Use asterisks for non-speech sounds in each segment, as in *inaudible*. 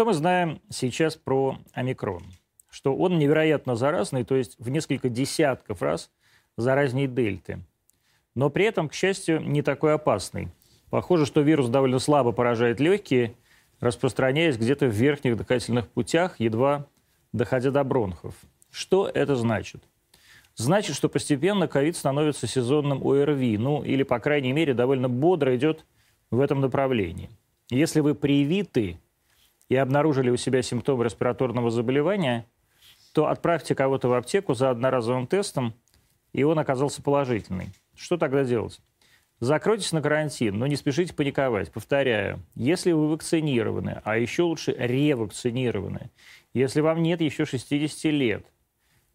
Что мы знаем сейчас про омикрон? Что он невероятно заразный, то есть в несколько десятков раз заразнее дельты. Но при этом, к счастью, не такой опасный. Похоже, что вирус довольно слабо поражает легкие, распространяясь где-то в верхних дыхательных путях, едва доходя до бронхов. Что это значит? Значит, что постепенно ковид становится сезонным ОРВИ, ну или, по крайней мере, довольно бодро идет в этом направлении. Если вы привиты и обнаружили у себя симптомы респираторного заболевания, то отправьте кого-то в аптеку за одноразовым тестом, и он оказался положительный. Что тогда делать? Закройтесь на карантин, но не спешите паниковать. Повторяю, если вы вакцинированы, а еще лучше ревакцинированы, если вам нет еще 60 лет,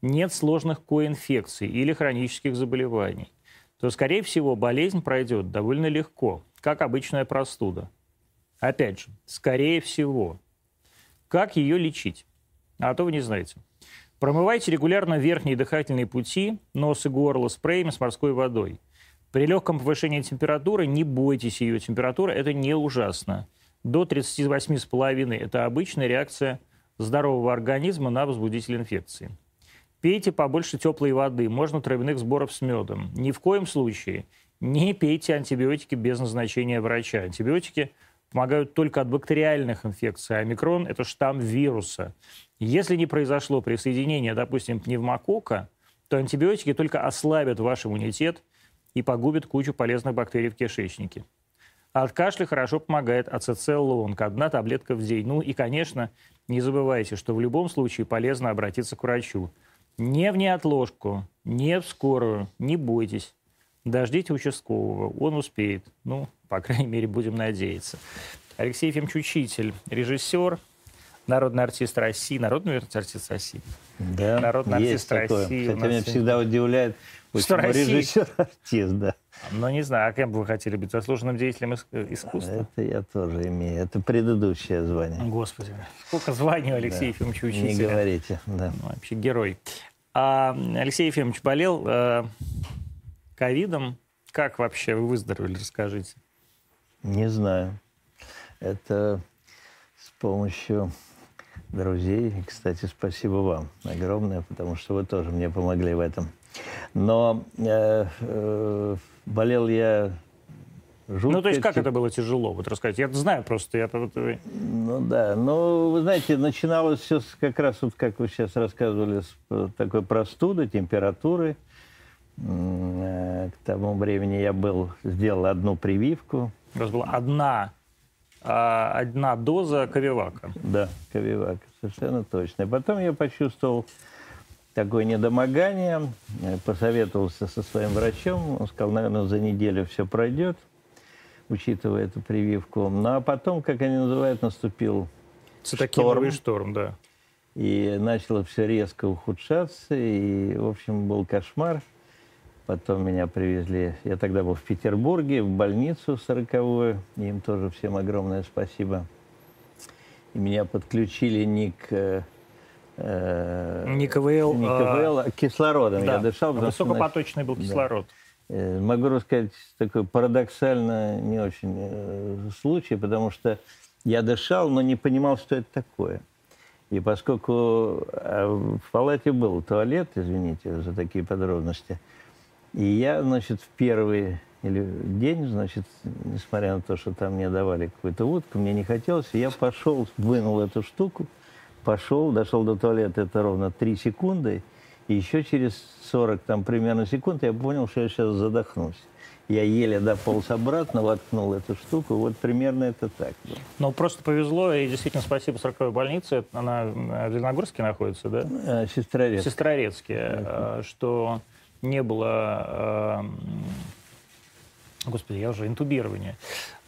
нет сложных коинфекций или хронических заболеваний, то, скорее всего, болезнь пройдет довольно легко, как обычная простуда. Опять же, скорее всего. Как ее лечить? А то вы не знаете. Промывайте регулярно верхние дыхательные пути, нос и горло спреем с морской водой. При легком повышении температуры не бойтесь ее температуры, это не ужасно. До 38,5 – это обычная реакция здорового организма на возбудитель инфекции. Пейте побольше теплой воды, можно травяных сборов с медом. Ни в коем случае не пейте антибиотики без назначения врача. Антибиотики помогают только от бактериальных инфекций, а микрон – это штамм вируса. Если не произошло присоединение, допустим, пневмокока, то антибиотики только ослабят ваш иммунитет и погубят кучу полезных бактерий в кишечнике. От кашля хорошо помогает ацетел-лонг, одна таблетка в день. Ну и, конечно, не забывайте, что в любом случае полезно обратиться к врачу. Не в неотложку, не в скорую, не бойтесь. Дождите участкового, он успеет. Ну, по крайней мере, будем надеяться. Алексей Ефимович Учитель, режиссер, народный артист России, народный артист России. Да, народный есть артист такое. России. Хотя меня всегда удивляет, что режиссер *laughs* артист, да. Ну, не знаю, а кем бы вы хотели быть? Заслуженным деятелем э, искусства? Это я тоже имею. Это предыдущее звание. Господи, сколько званий у Алексея да. Ефимовича Учителя. Не говорите, да. Ну, вообще герой. А Алексей Ефимович болел э, ковидом. Как вообще вы выздоровели, расскажите? Не знаю. Это с помощью друзей. И, кстати, спасибо вам огромное, потому что вы тоже мне помогли в этом. Но э, э, болел я жутко. Ну, то есть как это было тяжело? Вот рассказать. Я знаю просто. Я... Ну, да. Ну, вы знаете, начиналось все с, как раз вот, как вы сейчас рассказывали, с э, такой простуды, температуры. Э, к тому времени я был, сделал одну прививку. У вас была одна, а, одна доза ковивака. Да, ковивака, совершенно точно. И потом я почувствовал такое недомогание, э, посоветовался со своим врачом, он сказал, наверное, за неделю все пройдет, учитывая эту прививку. Ну а потом, как они называют, наступил Цитокиновый шторм. шторм, да. И начало все резко ухудшаться, и, в общем, был кошмар. Потом меня привезли, я тогда был в Петербурге, в больницу сороковую, им тоже всем огромное спасибо. И меня подключили не к э, Э, не КВЛ, не КВЛ а кислородом да, я дышал. Высокопоточный был кислород. Да. Э, могу рассказать такой парадоксально не очень э, случай, потому что я дышал, но не понимал, что это такое. И поскольку в палате был туалет, извините за такие подробности, и я, значит, в первый или день, значит, несмотря на то, что там мне давали какую-то водку, мне не хотелось, и я пошел, вынул эту штуку, пошел, дошел до туалета, это ровно 3 секунды, и еще через 40 там примерно секунд я понял, что я сейчас задохнусь. Я еле дополз обратно, воткнул эту штуку. Вот примерно это так. Было. Ну, просто повезло, и действительно спасибо 40-й больнице. Она в Зеленогорске находится, да? Э, Сестрорецке. Сестрорецке. Э, что не было... Э, господи, я уже интубирование.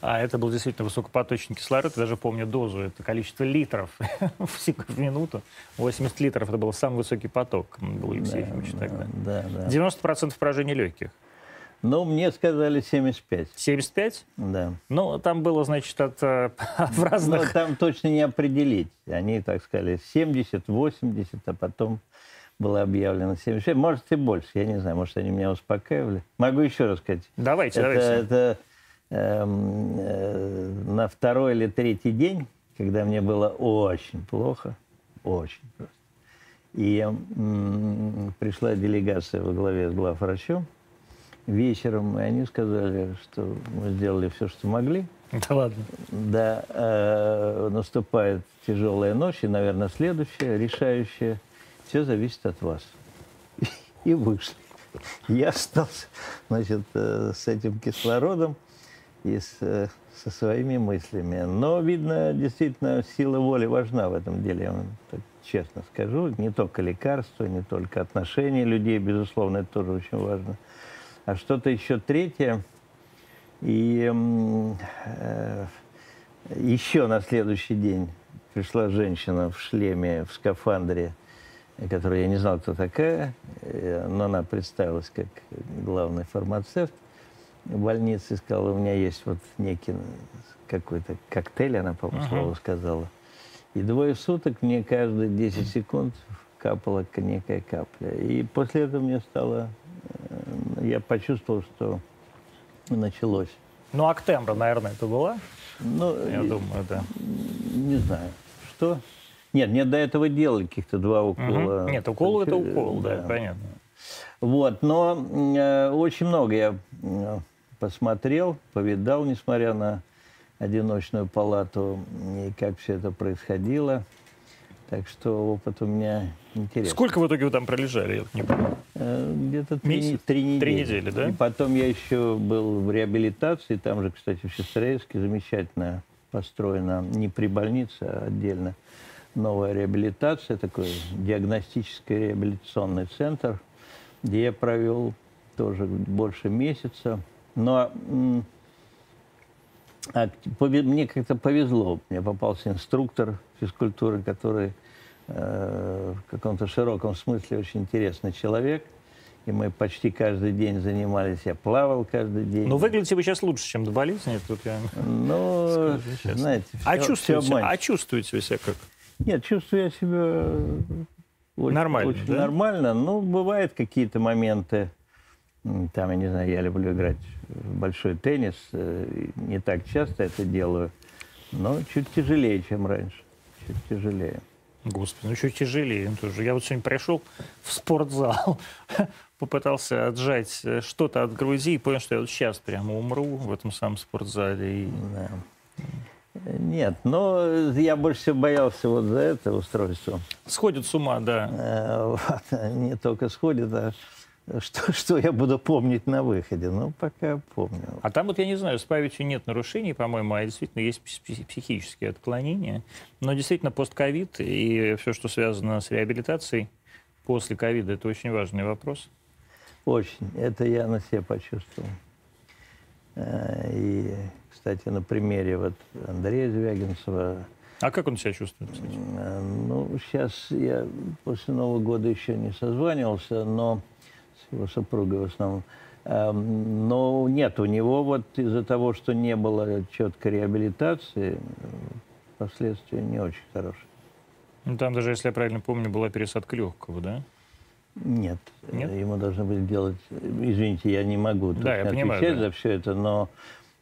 А это был действительно высокопоточный кислород. Я даже помню дозу. Это количество литров *laughs* в минуту. 80 литров. Это был самый высокий поток. Был да, да, тогда. Да, да. 90% поражения легких. Ну, мне сказали 75. 75? Да. Ну, там было, значит, от, э, *laughs* в разных... Ну, там точно не определить. Они, так сказали, 70, 80, а потом было объявлено 75. Может, и больше, я не знаю. Может, они меня успокаивали. Могу еще раз сказать. Давайте, это, давайте. Это Эм, э, на второй или третий день, когда мне было очень плохо, очень просто. И м- пришла делегация во главе с главврачом вечером, и они сказали, что мы сделали все, что могли. Да ладно. Да, э, наступает тяжелая ночь, и, наверное, следующая, решающая. Все зависит от вас. И вышли. Я остался, значит, э, с этим кислородом и с, э, со своими мыслями. Но, видно, действительно, сила воли важна в этом деле, я вам так честно скажу. Не только лекарства, не только отношения людей, безусловно, это тоже очень важно. А что-то еще третье. И э, еще на следующий день пришла женщина в шлеме, в скафандре, которую я не знал, кто такая, э, но она представилась как главный фармацевт в больнице и сказала, у меня есть вот некий какой-то коктейль, она, по-моему, uh-huh. слово сказала. И двое суток мне каждые 10 секунд капала некая капля. И после этого мне стало... Э, я почувствовал, что началось. Ну, Актембра, наверное, это была? Ну, я думаю, да. Не знаю. Что? Нет, мне до этого делали каких-то два укола. Угу. Нет, укол это укол, да, да понятно. Вот, но э, очень много я э, посмотрел, повидал, несмотря на одиночную палату, и как все это происходило. Так что опыт у меня интересный. Сколько в итоге вы там пролежали? Я не помню. Э, где-то три, три недели. Три недели, да? И потом я еще был в реабилитации, там же, кстати, в Сестрорецке замечательно построена, не при больнице, а отдельно новая реабилитация, такой диагностический реабилитационный центр, где я провел тоже больше месяца. Но а, мне как-то повезло. Мне попался инструктор физкультуры, который э, в каком-то широком смысле очень интересный человек. И мы почти каждый день занимались. Я плавал каждый день. Но выглядите вы сейчас лучше, чем до болезни. Тут я ну, знаете, все, а, чувствуете, все а чувствуете вы себя как? Нет, чувствую я себя очень, нормально, очень да? нормально. Ну, бывают какие-то моменты. Там, я не знаю, я люблю играть в большой теннис. Э, не так часто это делаю. Но чуть тяжелее, чем раньше. Чуть тяжелее. Господи, ну чуть тяжелее тоже. Я вот сегодня пришел в спортзал, *laughs* попытался отжать э, что-то от грузи и понял, что я вот сейчас прямо умру в этом самом спортзале. И... Да. Нет, но я больше всего боялся вот за это устройство. Сходит с ума, да. Э, вот, не только сходит, а что, что я буду помнить на выходе? Ну, пока помню. А там вот, я не знаю, с памятью нет нарушений, по-моему, а действительно есть психические отклонения. Но действительно постковид и все, что связано с реабилитацией после ковида, это очень важный вопрос. Очень. Это я на себе почувствовал. Э, и, кстати, на примере вот Андрея Звягинцева. А как он себя чувствует, кстати? Э, ну, сейчас я после Нового года еще не созванивался, но его супругой в основном. Эм, но нет, у него вот из-за того, что не было четкой реабилитации, последствия не очень хорошие. Ну, там даже, если я правильно помню, была пересадка легкого, да? Нет. Нет? Ему должны были делать... Извините, я не могу да, я понимаю, отвечать да. за все это, но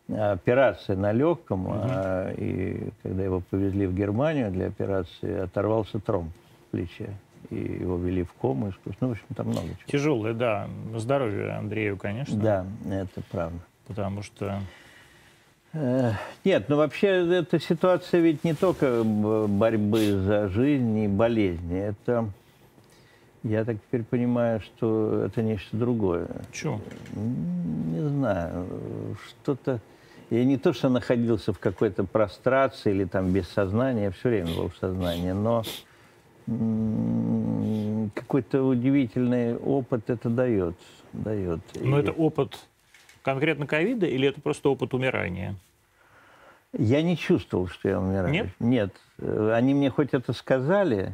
операция на легком, угу. а, и когда его повезли в Германию для операции, оторвался тромб в плече и его вели в кому. Ну, в общем, там много чего. Тяжелое, да. Здоровье Андрею, конечно. Да, это правда. Потому что... Э, нет, ну вообще эта ситуация ведь не только борьбы за жизнь и болезни. Это, я так теперь понимаю, что это нечто другое. Чего? Не знаю. Что-то... Я не то, что находился в какой-то прострации или там без сознания, я все время был в сознании, но какой-то удивительный опыт это дает. дает. Но И... это опыт конкретно ковида или это просто опыт умирания? Я не чувствовал, что я умираю. Нет? Нет. Они мне хоть это сказали,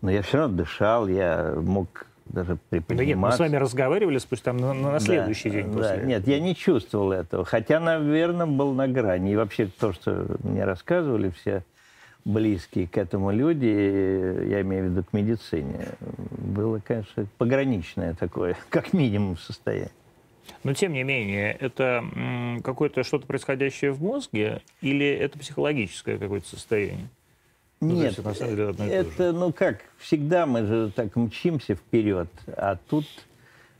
но я все равно дышал, я мог даже приподниматься. Да нет, мы с вами разговаривали спустя на, на следующий да, день после да, Нет, я не чувствовал этого. Хотя, наверное, был на грани. И вообще то, что мне рассказывали все близкие к этому люди, я имею в виду к медицине, было, конечно, пограничное такое, *laughs* как минимум, состояние. Но тем не менее, это какое-то что-то происходящее в мозге или это психологическое какое-то состояние? Ну, Нет, значит, на самом деле одно и это, то же. ну как, всегда мы же так мчимся вперед, а тут,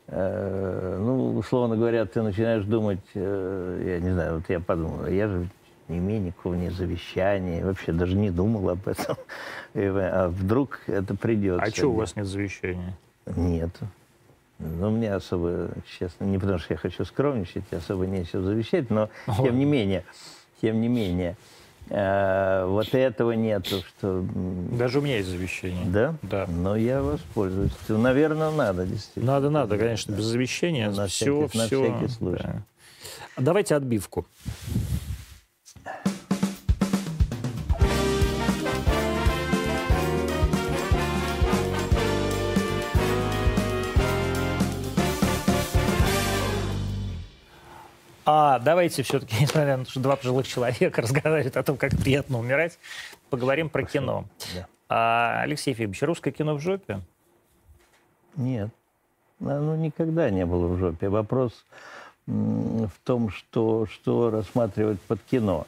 э, ну, условно говоря, ты начинаешь думать, э, я не знаю, вот я подумал, я же не имею никакого ни завещания, вообще даже не думал об этом. А вдруг это придется. А что у вас нет завещания? Нет. Ну, мне особо, честно, не потому что я хочу скромничать, особо нечего завещать, но *laughs* тем не менее, тем не менее, э, вот этого нету, что... Даже у меня есть завещание. Да? Да. Но я воспользуюсь. Наверное, надо, действительно. Надо, надо, конечно, без завещания. На все, всякий, все. На всякий случай. Да. Давайте отбивку. А давайте все-таки, *laughs* несмотря на то, что два пожилых человека *laughs* разговаривают о том, как приятно умирать, поговорим про кино. Да. А, Алексей Фимович, русское кино в жопе? Нет. Оно никогда не было в жопе. Вопрос в том, что, что рассматривать под кино.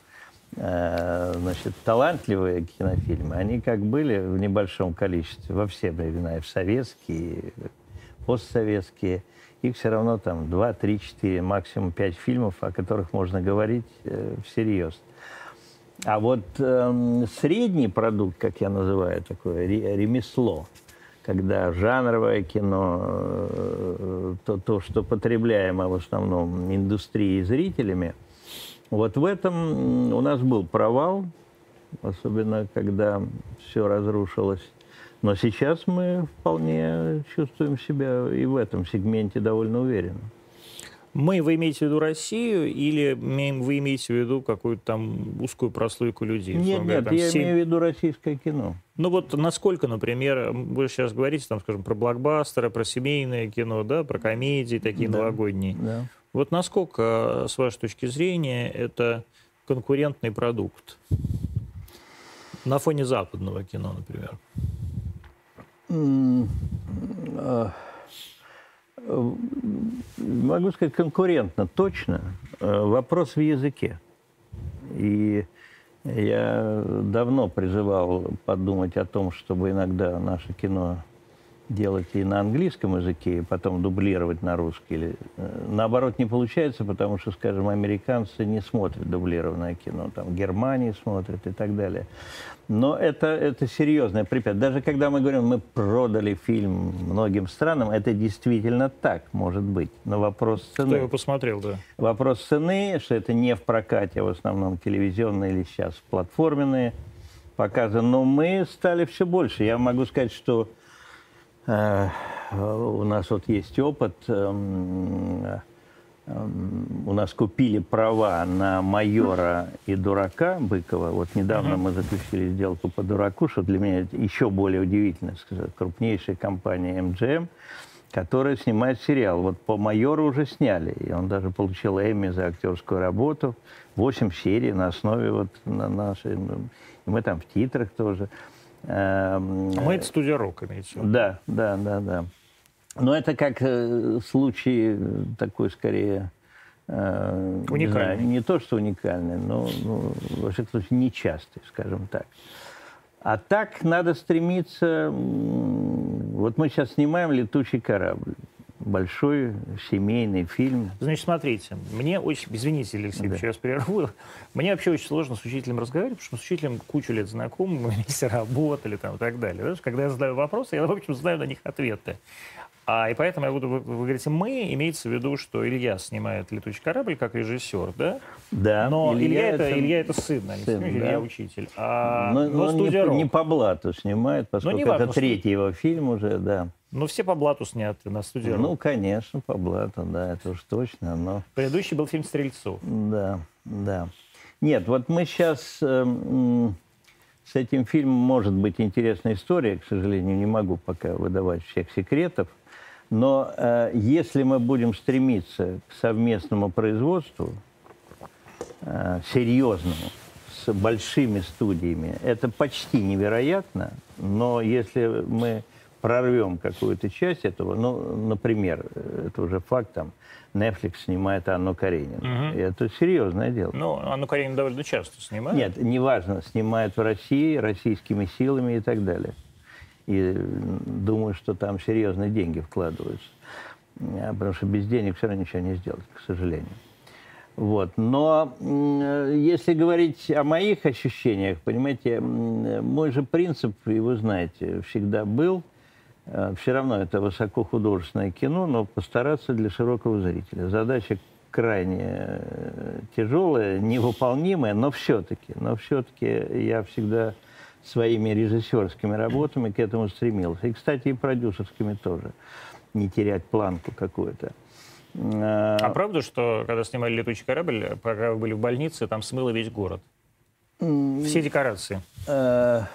Э, значит, талантливые кинофильмы, они как были в небольшом количестве во все времена, и в советские, и постсоветские – их все равно там 2, 3, 4, максимум 5 фильмов, о которых можно говорить э, всерьез. А вот э, средний продукт, как я называю, такое ремесло, когда жанровое кино, э, то, то, что потребляемо в основном индустрией и зрителями, вот в этом у нас был провал, особенно когда все разрушилось. Но сейчас мы вполне чувствуем себя и в этом сегменте довольно уверенно. Мы, вы имеете в виду Россию или вы имеете в виду какую-то там узкую прослойку людей? Нет, нет, там, я 7... имею в виду российское кино. Ну вот насколько, например, вы сейчас говорите, там, скажем, про блокбастеры, про семейное кино, да, про комедии такие да, новогодние. Да. Вот насколько, с вашей точки зрения, это конкурентный продукт? На фоне западного кино, например. А, могу сказать конкурентно, точно. Э, вопрос в языке. И я давно призывал подумать о том, чтобы иногда наше кино делать и на английском языке, и потом дублировать на русский. Или, э, наоборот, не получается, потому что, скажем, американцы не смотрят дублированное кино, там Германии смотрят и так далее. Но это, это серьезное препятствие. Даже когда мы говорим, мы продали фильм многим странам, это действительно так, может быть. Но вопрос цены... Кто его посмотрел, да? Вопрос цены, что это не в прокате, а в основном телевизионные или сейчас платформенные показы. Но мы стали все больше. Я могу сказать, что у нас вот есть опыт... Э, у нас купили права на майора и дурака Быкова. Вот недавно мы заключили сделку по дураку, что для меня еще более удивительно, сказать, крупнейшая компания MGM, которая снимает сериал. Вот по майору уже сняли, и он даже получил Эмми за актерскую работу. Восемь серий на основе вот на нашей... И мы там в титрах тоже. А мы это студия Рок, имеется Да, да, да, да. Но это как э, случай такой, скорее, э, уникальный. Не, знаю, не то, что уникальный, но, ну, во всяком случае, нечастый, скажем так. А так надо стремиться... Вот мы сейчас снимаем «Летучий корабль» большой семейный фильм. Значит, смотрите, мне очень, извините, Алексей, да. вас прерву, мне вообще очень сложно с учителем разговаривать, потому что с учителем кучу лет знакомы, *laughs* мы вместе работали там и так далее. Знаешь, когда я задаю вопросы, я, в общем, знаю на них ответы. А, и поэтому я буду, вы, вы говорите, мы, имеется в виду, что Илья снимает «Летучий корабль» как режиссер, да? Да. Но Илья, Илья, это, Илья это сын, а не сын, да. Илья учитель. А, но, но, но студия не, не по блату снимает, поскольку не это третий его фильм уже, да. Ну, все по блату сняты на студии Ну, конечно, по блату, да, это уж точно. Но... Предыдущий был фильм «Стрельцов». Да, да. Нет, вот мы сейчас... Э, с этим фильмом может быть интересная история, к сожалению, не могу пока выдавать всех секретов. Но э, если мы будем стремиться к совместному производству, э, серьезному, с большими студиями, это почти невероятно. Но если мы прорвем какую-то часть этого, ну, например, это уже факт, там, Netflix снимает Анну Каренину. Угу. Это серьезное дело. Ну, Анну Каренину довольно часто снимают. Нет, неважно, снимают в России, российскими силами и так далее. И думаю, что там серьезные деньги вкладываются. А, потому что без денег все равно ничего не сделать, к сожалению. Вот. Но если говорить о моих ощущениях, понимаете, мой же принцип, и вы знаете, всегда был, э, все равно это высокохудожественное кино, но постараться для широкого зрителя. Задача крайне э, тяжелая, невыполнимая, но все-таки, но все-таки я всегда своими режиссерскими работами к этому стремился. И, кстати, и продюсерскими тоже. Не терять планку какую-то. А, а правда, что когда снимали «Летучий корабль», пока вы были в больнице, там смыло весь город? Все декорации. А,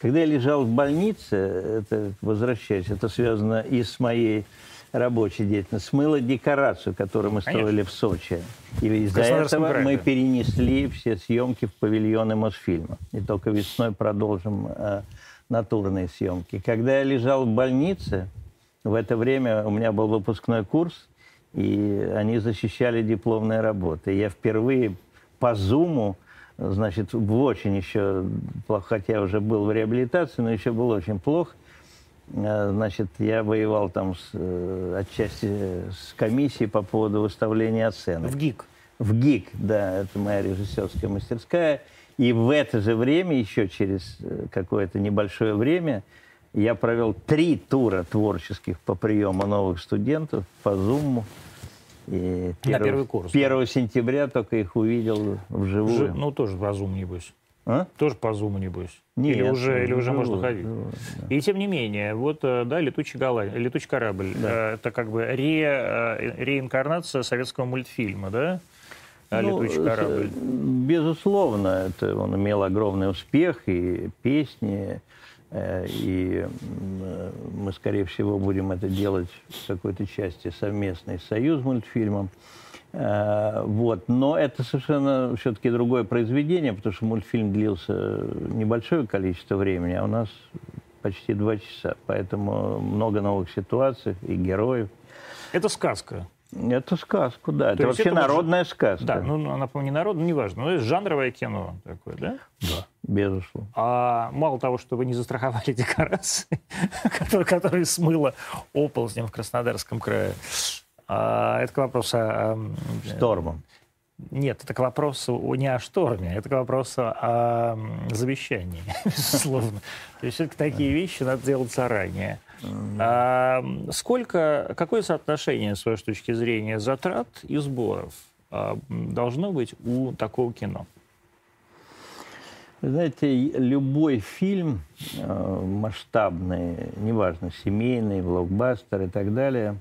когда я лежал в больнице, это, возвращаясь, это связано и с моей рабочей деятельностью, смыло декорацию, которую мы строили Конечно. в Сочи. И из-за этого крае, мы да. перенесли все съемки в павильоны Мосфильма. И только весной продолжим э, натурные съемки. Когда я лежал в больнице, в это время у меня был выпускной курс, и они защищали дипломные работы. Я впервые по Зуму, значит, в очень еще, хотя я уже был в реабилитации, но еще был очень плохо, Значит, я воевал там с, э, отчасти с комиссией по поводу выставления оценок. В ГИК? В ГИК, да, это моя режиссерская мастерская. И в это же время, еще через э, какое-то небольшое время, я провел три тура творческих по приему новых студентов по Зуму. И 1, На первый курс. 1 да. сентября только их увидел вживую. Ну, тоже по Зуму, небось. А? Тоже по Зуму, небось. Нет, или уже, или уже можно ходить. Живой, да. И тем не менее, вот, э, да, летучий, гала... летучий корабль. Да. Э, это как бы ре... Э, реинкарнация советского мультфильма, да? Ну, летучий корабль. Безусловно, это он имел огромный успех, и песни, и мы, скорее всего, будем это делать в какой-то части совместный союз мультфильмом. Э, вот. Но это совершенно все-таки другое произведение, потому что мультфильм длился небольшое количество времени, а у нас почти два часа. Поэтому много новых ситуаций и героев. Это сказка. Это сказка, да. То это вообще это народная может... сказка. Да, ну она, по-моему, не народная, неважно. Но это жанровое кино такое, да? Да, безусловно. А мало того, что вы не застраховали декорации, *laughs* которые, смыло оползнем в Краснодарском крае, это к вопросу о... Штормом. Нет, это к вопросу не о шторме, это к вопросу о завещании, *laughs* безусловно. То есть все-таки такие вещи надо делать заранее. А, сколько, какое соотношение, с вашей точки зрения, затрат и сборов а, должно быть у такого кино? Знаете, любой фильм э, масштабный, неважно, семейный, блокбастер и так далее,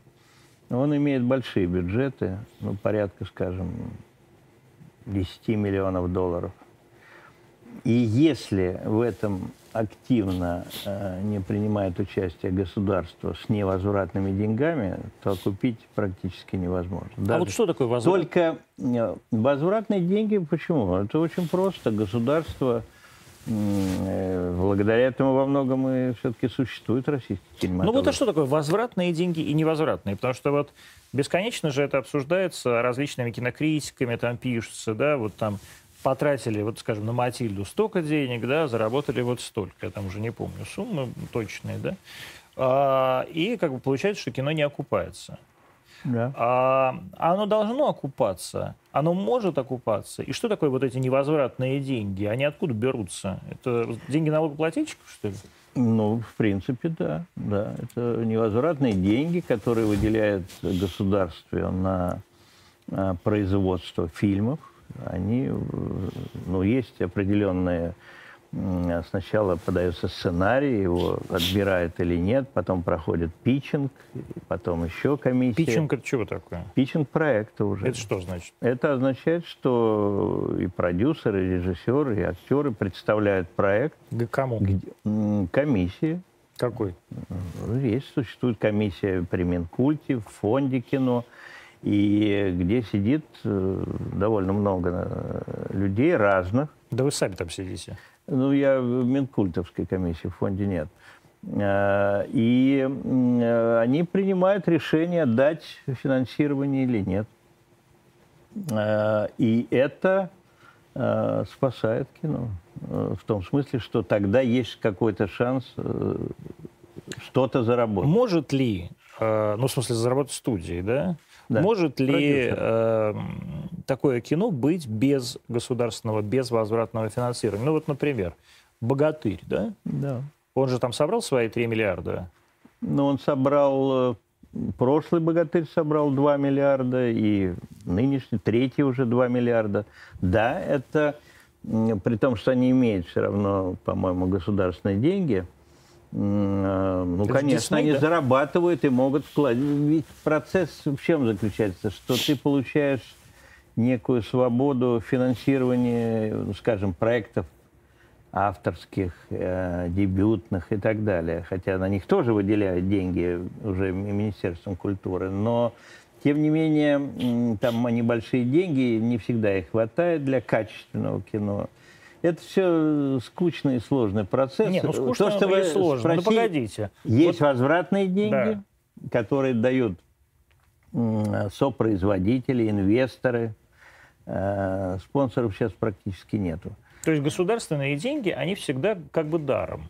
он имеет большие бюджеты, ну, порядка, скажем, 10 миллионов долларов. И если в этом активно э, не принимает участие государство с невозвратными деньгами, то купить практически невозможно. Даже а вот что такое возврат? Только э, возвратные деньги, почему? Это очень просто. Государство, благодаря этому во многом и все-таки существует российский кинематограф. Ну вот а что такое возвратные деньги и невозвратные? Потому что вот бесконечно же это обсуждается различными кинокритиками, там пишется, да, вот там потратили, вот скажем, на Матильду столько денег, да, заработали вот столько, я там уже не помню суммы точные, да, а, и как бы получается, что кино не окупается. Да. А, оно должно окупаться, оно может окупаться. И что такое вот эти невозвратные деньги? Они откуда берутся? Это деньги налогоплательщиков, что ли? Ну, в принципе, да. да. Это невозвратные деньги, которые выделяет государство на, на производство фильмов, они, ну, есть определенные... Сначала подается сценарий, его отбирают или нет, потом проходит питчинг, потом еще комиссия. Питчинг это чего такое? Питчинг проекта уже. Это что значит? Это означает, что и продюсеры, и режиссеры, и актеры представляют проект. К кому? К комиссии. Какой? Есть, существует комиссия при Минкульте, в фонде кино и где сидит э, довольно много э, людей разных. Да вы сами там сидите. Ну, я в Минкультовской комиссии, в фонде нет. Э, и э, они принимают решение, дать финансирование или нет. Э, и это спасает кино. В том смысле, что тогда есть какой-то шанс что-то заработать. Может ли, ну, в смысле, заработать студии, да? Да. Может ли э, такое кино быть без государственного, без возвратного финансирования? Ну, вот, например, «Богатырь», да? Да. Он же там собрал свои 3 миллиарда. Ну, он собрал... Э, прошлый «Богатырь» собрал 2 миллиарда, и нынешний, третий уже 2 миллиарда. Да, это... При том, что они имеют все равно, по-моему, государственные деньги, ну, это конечно, Disney, они да? зарабатывают и могут вкладывать. Ведь процесс в чем заключается? Что ты получаешь некую свободу финансирования, ну, скажем, проектов авторских, э, дебютных и так далее. Хотя на них тоже выделяют деньги уже Министерством культуры. Но, тем не менее, там небольшие деньги, не всегда их хватает для качественного кино. Это все скучный и сложный процесс. Нет, ну скучно То, что вы сложно. Спросили, ну погодите. Есть вот... возвратные деньги, да. которые дают сопроизводители, инвесторы. Э, спонсоров сейчас практически нету. То есть государственные деньги, они всегда как бы даром?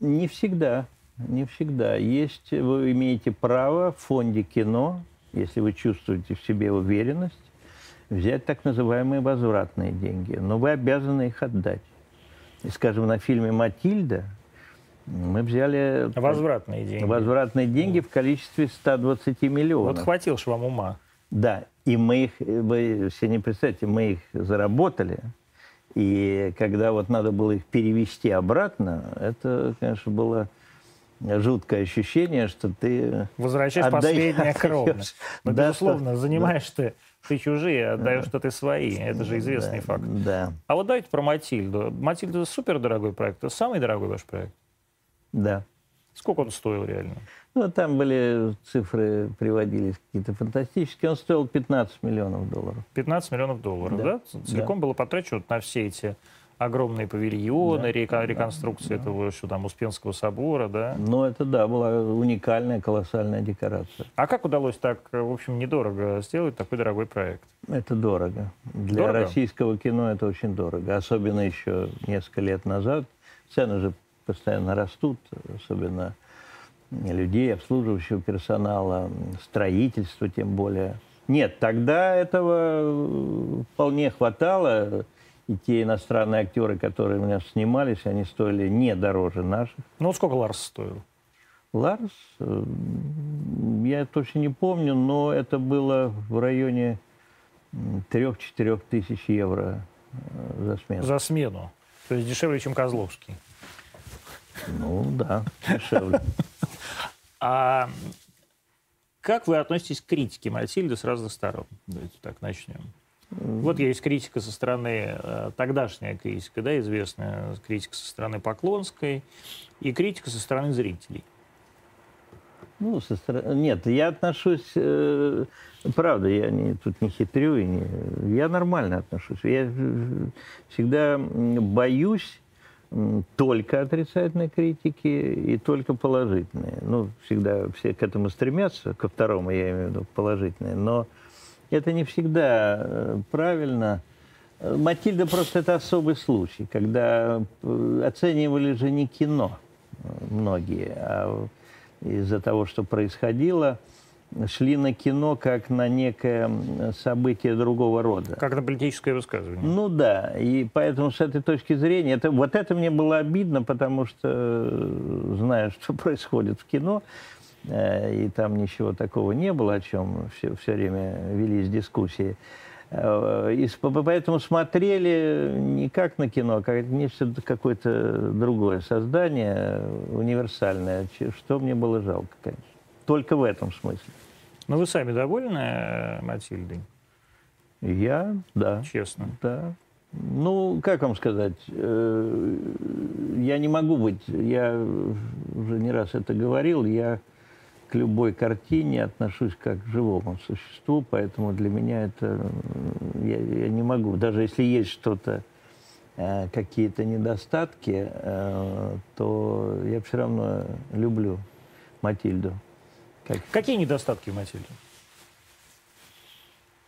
Не всегда. Не всегда. Есть, вы имеете право в фонде кино, если вы чувствуете в себе уверенность, взять так называемые возвратные деньги. Но вы обязаны их отдать. И, скажем, на фильме «Матильда» мы взяли... Возвратные деньги. Возвратные деньги в количестве 120 миллионов. Вот хватил ж вам ума. Да. И мы их, вы все не представляете, мы их заработали – и когда вот надо было их перевести обратно, это, конечно, было жуткое ощущение, что ты Возвращаешь отдаешь, последнее кровно. *laughs* Но, да, безусловно, что, занимаешь да. ты, ты чужие, отдаешь что ты свои. Это же известный да, факт. Да. А вот давайте про Матильду. Матильда – это супер дорогой проект. Это самый дорогой ваш проект? Да. Сколько он стоил реально? Ну, там были цифры, приводились какие-то фантастические. Он стоил 15 миллионов долларов. 15 миллионов долларов, да? да? Целиком да. было потрачено на все эти огромные павильоны, да, река, реконструкция да, этого что там Успенского собора, да? Ну, это, да, была уникальная, колоссальная декорация. А как удалось так, в общем, недорого сделать такой дорогой проект? Это дорого. Для дорого? российского кино это очень дорого. Особенно еще несколько лет назад. Цены же постоянно растут, особенно людей, обслуживающего персонала, строительства тем более. Нет, тогда этого э, вполне хватало. И те иностранные актеры, которые у меня снимались, они стоили не дороже наших. Ну, сколько Ларс стоил? Ларс? Э, я точно не помню, но это было в районе 3-4 тысяч евро э, за смену. За смену? То есть дешевле, чем Козловский? Ну, да, дешевле. *laughs* А как вы относитесь к критике Матильды с разных сторон? Давайте так начнем. Вот есть критика со стороны, э, тогдашняя критика, да, известная критика со стороны Поклонской и критика со стороны зрителей. Ну, со стороны... Нет, я отношусь... Э, правда, я не, тут не хитрю, и не... я нормально отношусь. Я всегда боюсь только отрицательной критики и только положительные. Ну, всегда все к этому стремятся, ко второму я имею в виду, положительные, но это не всегда э, правильно. Матильда просто это особый случай, когда э, оценивали же не кино э, многие, а из-за того, что происходило – шли на кино как на некое событие другого рода. Как на политическое высказывание. Ну да, и поэтому с этой точки зрения, это, вот это мне было обидно, потому что, э, зная, *laughs* что происходит в кино, э, и там ничего такого не было, о чем все, все время велись дискуссии, э, и поэтому смотрели не как на кино, а как нечто какое-то другое создание, универсальное, что мне было жалко, конечно. Только в этом смысле. Но вы сами довольны э, Матильдой? Я, да. Честно? Да. Ну, как вам сказать, э, я не могу быть, я уже не раз это говорил, я к любой картине отношусь как к живому существу, поэтому для меня это, я, я не могу, даже если есть что-то э, какие-то недостатки, э, то я все равно люблю Матильду. Как... Какие недостатки Матильды?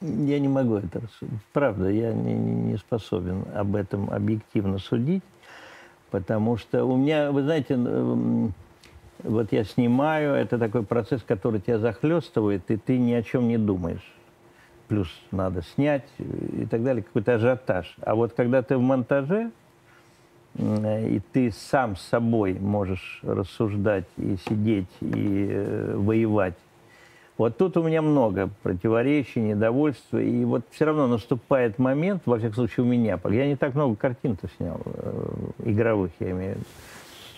Я не могу это рассудить. Правда, я не, не способен об этом объективно судить, потому что у меня, вы знаете, вот я снимаю, это такой процесс, который тебя захлестывает, и ты ни о чем не думаешь. Плюс надо снять и так далее, какой-то ажиотаж. А вот когда ты в монтаже, и ты сам с собой можешь рассуждать и сидеть и э, воевать вот тут у меня много противоречий, недовольства. И вот все равно наступает момент, во всяком случае у меня, я не так много картин-то снял, э, игровых я имею в виду.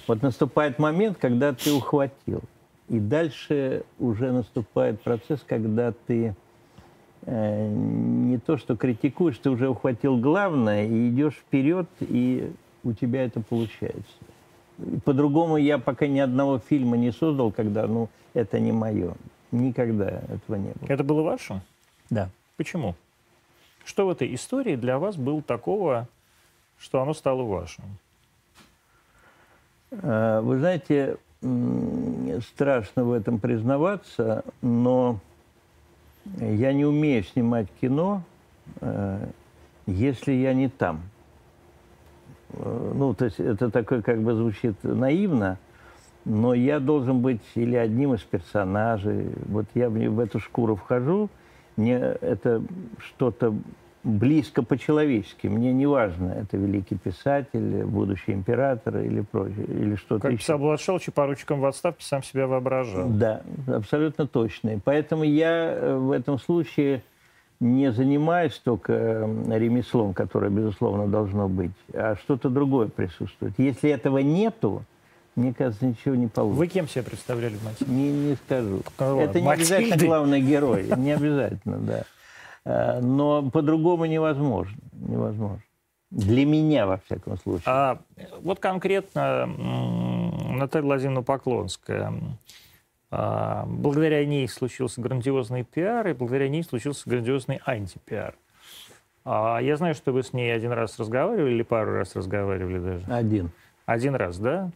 Вот наступает момент, когда ты ухватил. И дальше уже наступает процесс, когда ты э, не то что критикуешь, ты уже ухватил главное и идешь вперед, и у тебя это получается. По-другому я пока ни одного фильма не создал, когда, ну, это не мое. Никогда этого не было. Это было ваше? Да. Почему? Что в этой истории для вас было такого, что оно стало вашим? А, вы знаете, страшно в этом признаваться, но я не умею снимать кино, э, если я не там. Э, ну, то есть это такое как бы звучит наивно, но я должен быть или одним из персонажей. Вот я в эту шкуру вхожу, мне это что-то близко по-человечески. Мне не важно, это великий писатель, будущий император или прочее, или что-то Как еще. писал Бладшелчи, поручиком в отставке сам себя воображал. Да, абсолютно точно. И поэтому я э, в этом случае не занимаюсь только ремеслом, которое, безусловно, должно быть, а что-то другое присутствует. Если этого нету, мне кажется, ничего не получится. Вы кем себя представляли в Матильде? Не, не скажу. Ну, Это не Матильды. обязательно главный герой. Не обязательно, да. А, Но по-другому невозможно. Невозможно. Для меня, во всяком случае. А вот конкретно Наталья Владимировна Поклонская. а, Благодаря ней случился грандиозный пиар, и благодаря ней случился грандиозный антипиар. А Я знаю, что вы с ней один раз разговаривали или пару раз разговаривали даже. Один. Один раз, да?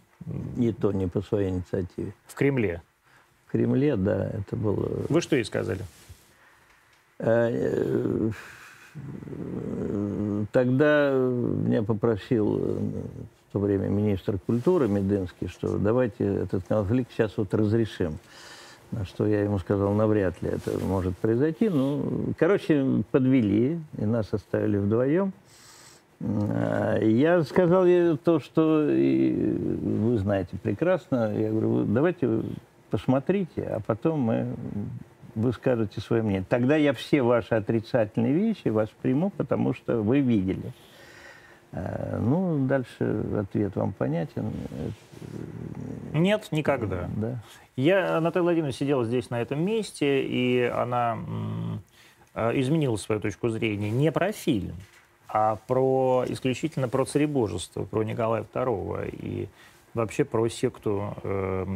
И то не по своей инициативе. В Кремле. В Кремле, да, это было... Вы что ей сказали? Э, Тогда меня попросил э, в то время министр культуры Мединский, что давайте этот конфликт сейчас вот разрешим. На что я ему сказал, навряд ли это может произойти. Ну, короче, подвели, и нас оставили вдвоем. А, Я сказал ей то, что и вы знаете прекрасно. Я говорю, «Вы давайте посмотрите, а потом мы, вы скажете свое мнение. Тогда я все ваши отрицательные вещи восприму, потому что вы видели. А, Ну, дальше ответ вам понятен. Нет, никогда. Да. Я, Наталья Владимировна сидела здесь, на этом месте, и она э, изменила свою точку зрения не про фильм, а про исключительно про царебожество, про Николая II и вообще про секту э,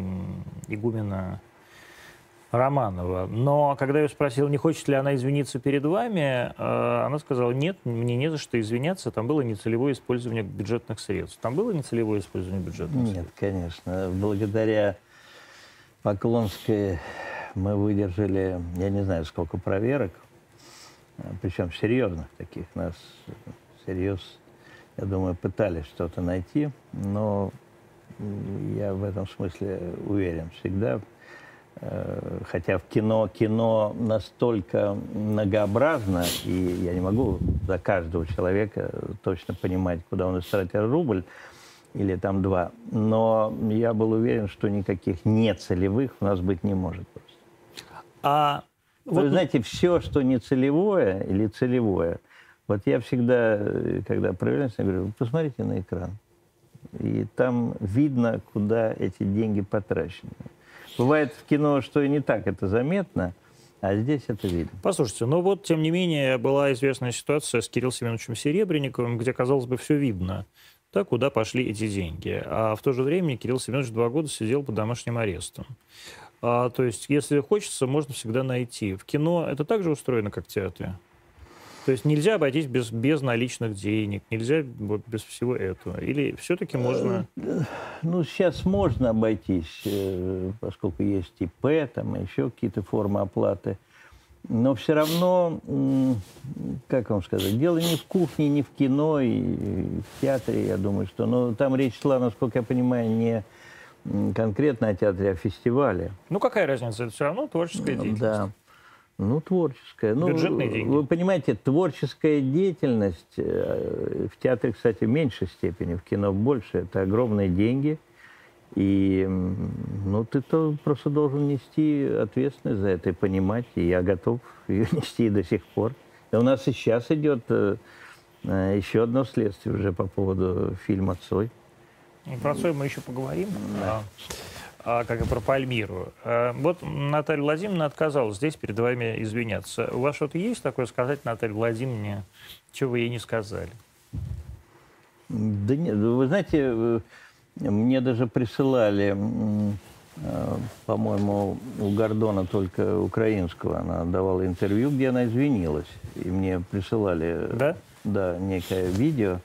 игумена Романова. Но когда я ее спросил, не хочет ли она извиниться перед вами, э, она сказала, нет, мне не за что извиняться, там было нецелевое использование бюджетных средств. Там было нецелевое использование бюджетных Нет, средств? конечно. Благодаря Поклонской мы выдержали, я не знаю, сколько проверок, причем серьезных таких. Нас серьез, я думаю, пытались что-то найти, но я в этом смысле уверен всегда. Э, Хотя в кино, кино настолько многообразно, и я не могу за каждого человека точно понимать, куда он истратил рубль, или там два. Но я был уверен, что никаких нецелевых у нас быть не может просто. А Вы вот, знаете, все, что не целевое или целевое, вот я всегда, э, когда проверяюсь, я говорю, посмотрите на экран. И там видно, куда эти деньги потрачены. Бывает в кино, что и не так это заметно, а здесь это видно. Послушайте, ну вот, тем не менее, была известная ситуация с Кириллом Семеновичем Серебренниковым, где, казалось бы, все видно, да, куда пошли эти деньги. А в то же время Кирилл Семенович два года сидел под домашним арестом. А, то есть, если хочется, можно всегда найти. В кино это также устроено, как в театре? То есть нельзя обойтись без, без наличных денег, нельзя вот без всего этого? Или все-таки можно... Ну, сейчас можно обойтись, э, поскольку есть ИП, там еще какие-то формы оплаты. Но все равно, как вам сказать, дело не в кухне, не в кино, и в театре, я думаю, что... Но там речь шла, насколько я понимаю, не конкретно о театре, а о фестивале. Ну, какая разница? Это все равно творческая деятельность. Да. Ну, творческая. Ну, Бюджетные деньги. Вы понимаете, творческая деятельность э, в театре, кстати, в меньшей степени, в кино больше. Это огромные деньги. И ну, ты то просто должен нести ответственность за это и понимать. И я готов *laughs* ее нести до сих пор. И у нас и сейчас идет э, э, еще одно следствие уже по поводу фильма «Цой». Про Цой мы еще поговорим. Да. А, как и про Пальмиру. А, вот Наталья Владимировна отказалась здесь перед вами извиняться. У вас что-то есть такое сказать Наталье Владимировне, чего вы ей не сказали? Да нет, вы знаете, э, мне даже присылали, э, по-моему, у Гордона только украинского, она давала интервью, где она извинилась. И мне присылали да? Да, некое видео.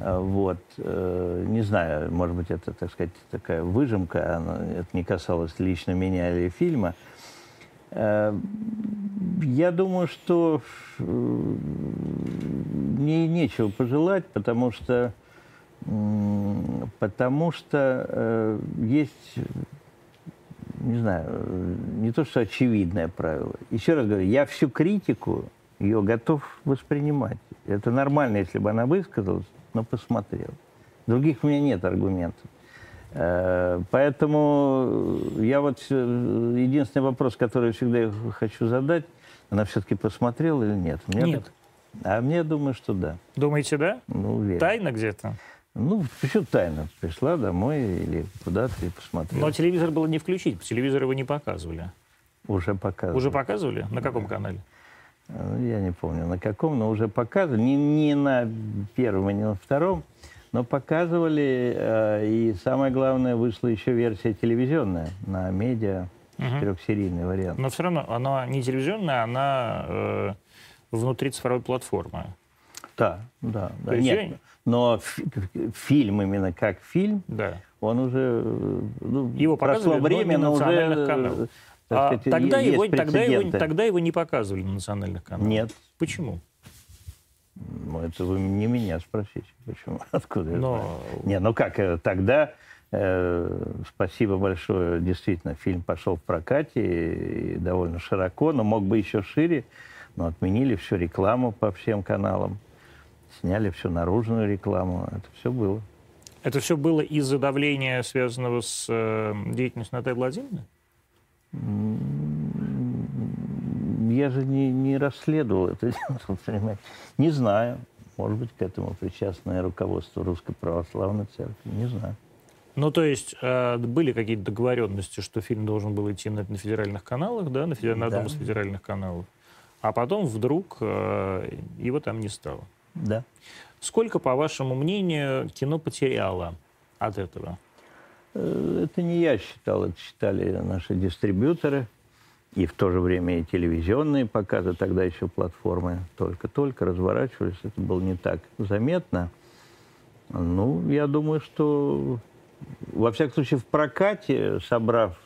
А, вот. Э, не знаю, может быть, это, так сказать, такая выжимка, она, это не касалось лично меня или фильма. Э, я думаю, что мне нечего пожелать, потому что, потому что э, есть, не знаю, не то что очевидное правило. Еще раз говорю, я всю критику ее готов воспринимать. Это нормально, если бы она высказалась, но посмотрел. Других у меня нет аргументов. Э, поэтому я вот единственный вопрос, который всегда хочу задать, она все-таки посмотрела или нет? Мне нет. Так... А мне думаю, что да. Думаете, да? Ну, уверен. Тайна где-то? Ну, почему тайна? Пришла домой или куда-то и посмотрела. Но телевизор было не включить, по телевизору его не показывали. Уже показывали. Уже показывали? На каком канале? Ну, я не помню на каком, но уже показывали, не, не на первом и не на втором, но показывали, э, и самое главное, вышла еще версия телевизионная на медиа, угу. четырехсерийный вариант. Но все равно она не телевизионная, она э, внутри цифровой платформы. Да, да. да. Нет, я... но фильм именно как фильм, да. он уже ну, Его прошло время, но уже каналах. А сказать, тогда, его, тогда, его, тогда его не показывали на национальных каналах? Нет. Почему? Ну, это вы не меня спросите. Почему? *laughs* Откуда Но... я знаю? Не, ну как, э, тогда э, спасибо большое. Действительно, фильм пошел в прокате и довольно широко, но мог бы еще шире. Но отменили всю рекламу по всем каналам. Сняли всю наружную рекламу. Это все было. Это все было из-за давления, связанного с э, деятельностью Натальи Владимировны? Я же не, не расследовал это дело, *laughs* Не знаю. Может быть, к этому причастное руководство Русской Православной Церкви. Не знаю. Ну, то есть э, были какие-то договоренности, что фильм должен был идти на, на федеральных каналах, да, на, федер... на одном из федеральных каналов. А потом вдруг э, его там не стало. Да. Сколько, по вашему мнению, кино потеряло от этого? Э, это не я считал, это считали наши дистрибьюторы. И в то же время и телевизионные показы, тогда еще платформы только-только разворачивались. Это было не так заметно. Ну, я думаю, что, во всяком случае, в прокате, собрав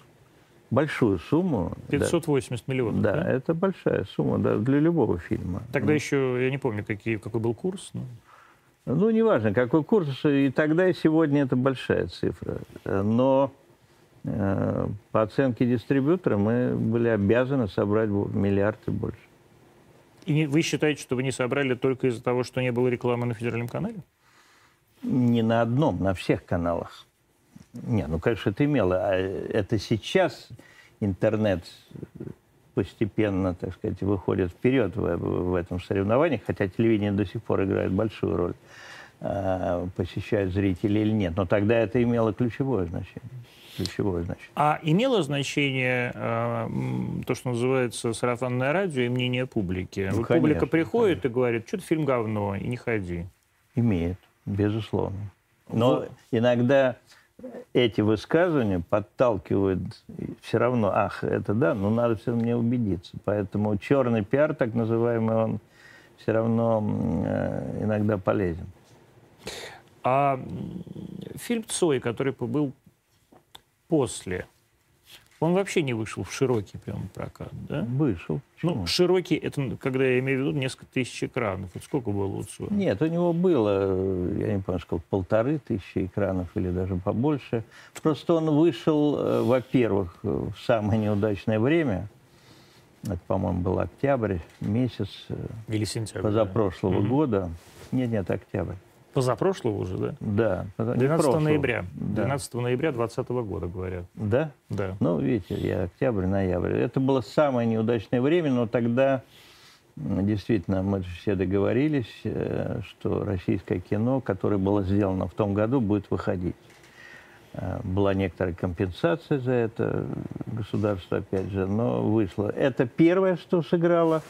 большую сумму... 580 да, миллионов, да? Да, это большая сумма да, для любого фильма. Тогда ну. еще, я не помню, какие, какой был курс. Но... Ну, неважно, какой курс, и тогда, и сегодня это большая цифра. Но э, по оценке дистрибьютора мы были обязаны собрать миллиарды больше. И вы считаете, что вы не собрали только из-за того, что не было рекламы на федеральном канале? Не на одном, на всех каналах. Не, ну, конечно, это имело. А это сейчас интернет постепенно, так сказать, выходит вперед в, в этом соревновании, хотя телевидение до сих пор играет большую роль, э, посещают зрители или нет. Но тогда это имело ключевое значение. Ключевое значение. А имело значение э, то, что называется сарафанное радио и мнение публики? Ну, вот конечно, публика приходит конечно. и говорит, что-то фильм говно, и не ходи. Имеет, безусловно. Но вот. иногда эти высказывания подталкивают все равно, ах, это да, но надо все равно мне убедиться. Поэтому черный пиар, так называемый, он все равно э, иногда полезен. А фильм Цой, который был после он вообще не вышел в широкий прям прокат, да? Вышел. Ну, Почему? Ну, широкий, это, когда я имею в виду, несколько тысяч экранов. Вот сколько было у Цоя? Нет, у него было, я не помню, сколько, полторы тысячи экранов или даже побольше. Просто он вышел, э, во-первых, в самое неудачное время. Это, по-моему, был октябрь месяц. Э, или сентябрь. Позапрошлого да. года. Нет, нет, октябрь. Позапрошлого уже, да? Да. 12 ноября. Да. 12 ноября 2020 года, говорят. Да? Да. Ну, видите, я октябрь, ноябрь. Это было самое неудачное время, но тогда действительно мы все договорились, э, что российское кино, которое было сделано в том году, будет выходить. Э, была некоторая компенсация за это, государство, опять же, но вышло. Это первое, что сыграло.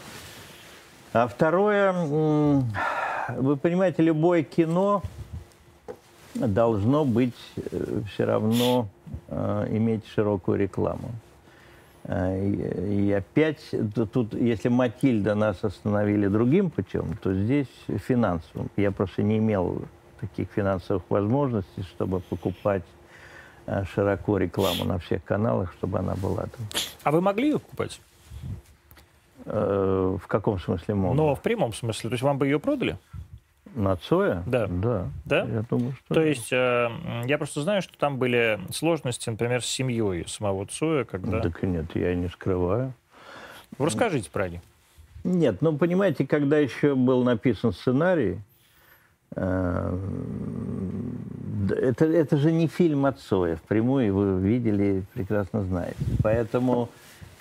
А второе, вы понимаете, любое кино должно быть э, все равно э, иметь широкую рекламу. Э, и, опять, тут, если Матильда нас остановили другим путем, то здесь финансовым. Я просто не имел таких финансовых возможностей, чтобы покупать широко рекламу на всех каналах, чтобы она была там. А вы могли ее покупать? Э, в каком смысле мог? Но в прямом смысле. То есть вам бы ее продали? На Цоя? Да. Да. Да? Я думаю, что... То есть э, я просто знаю, что там были сложности, например, с семьей самого Цоя, когда... Так нет, я не скрываю. Вы расскажите про них. Нет, ну, понимаете, когда еще был написан сценарий, э, это, это же не фильм от Цоя, впрямую вы видели, прекрасно знаете. Поэтому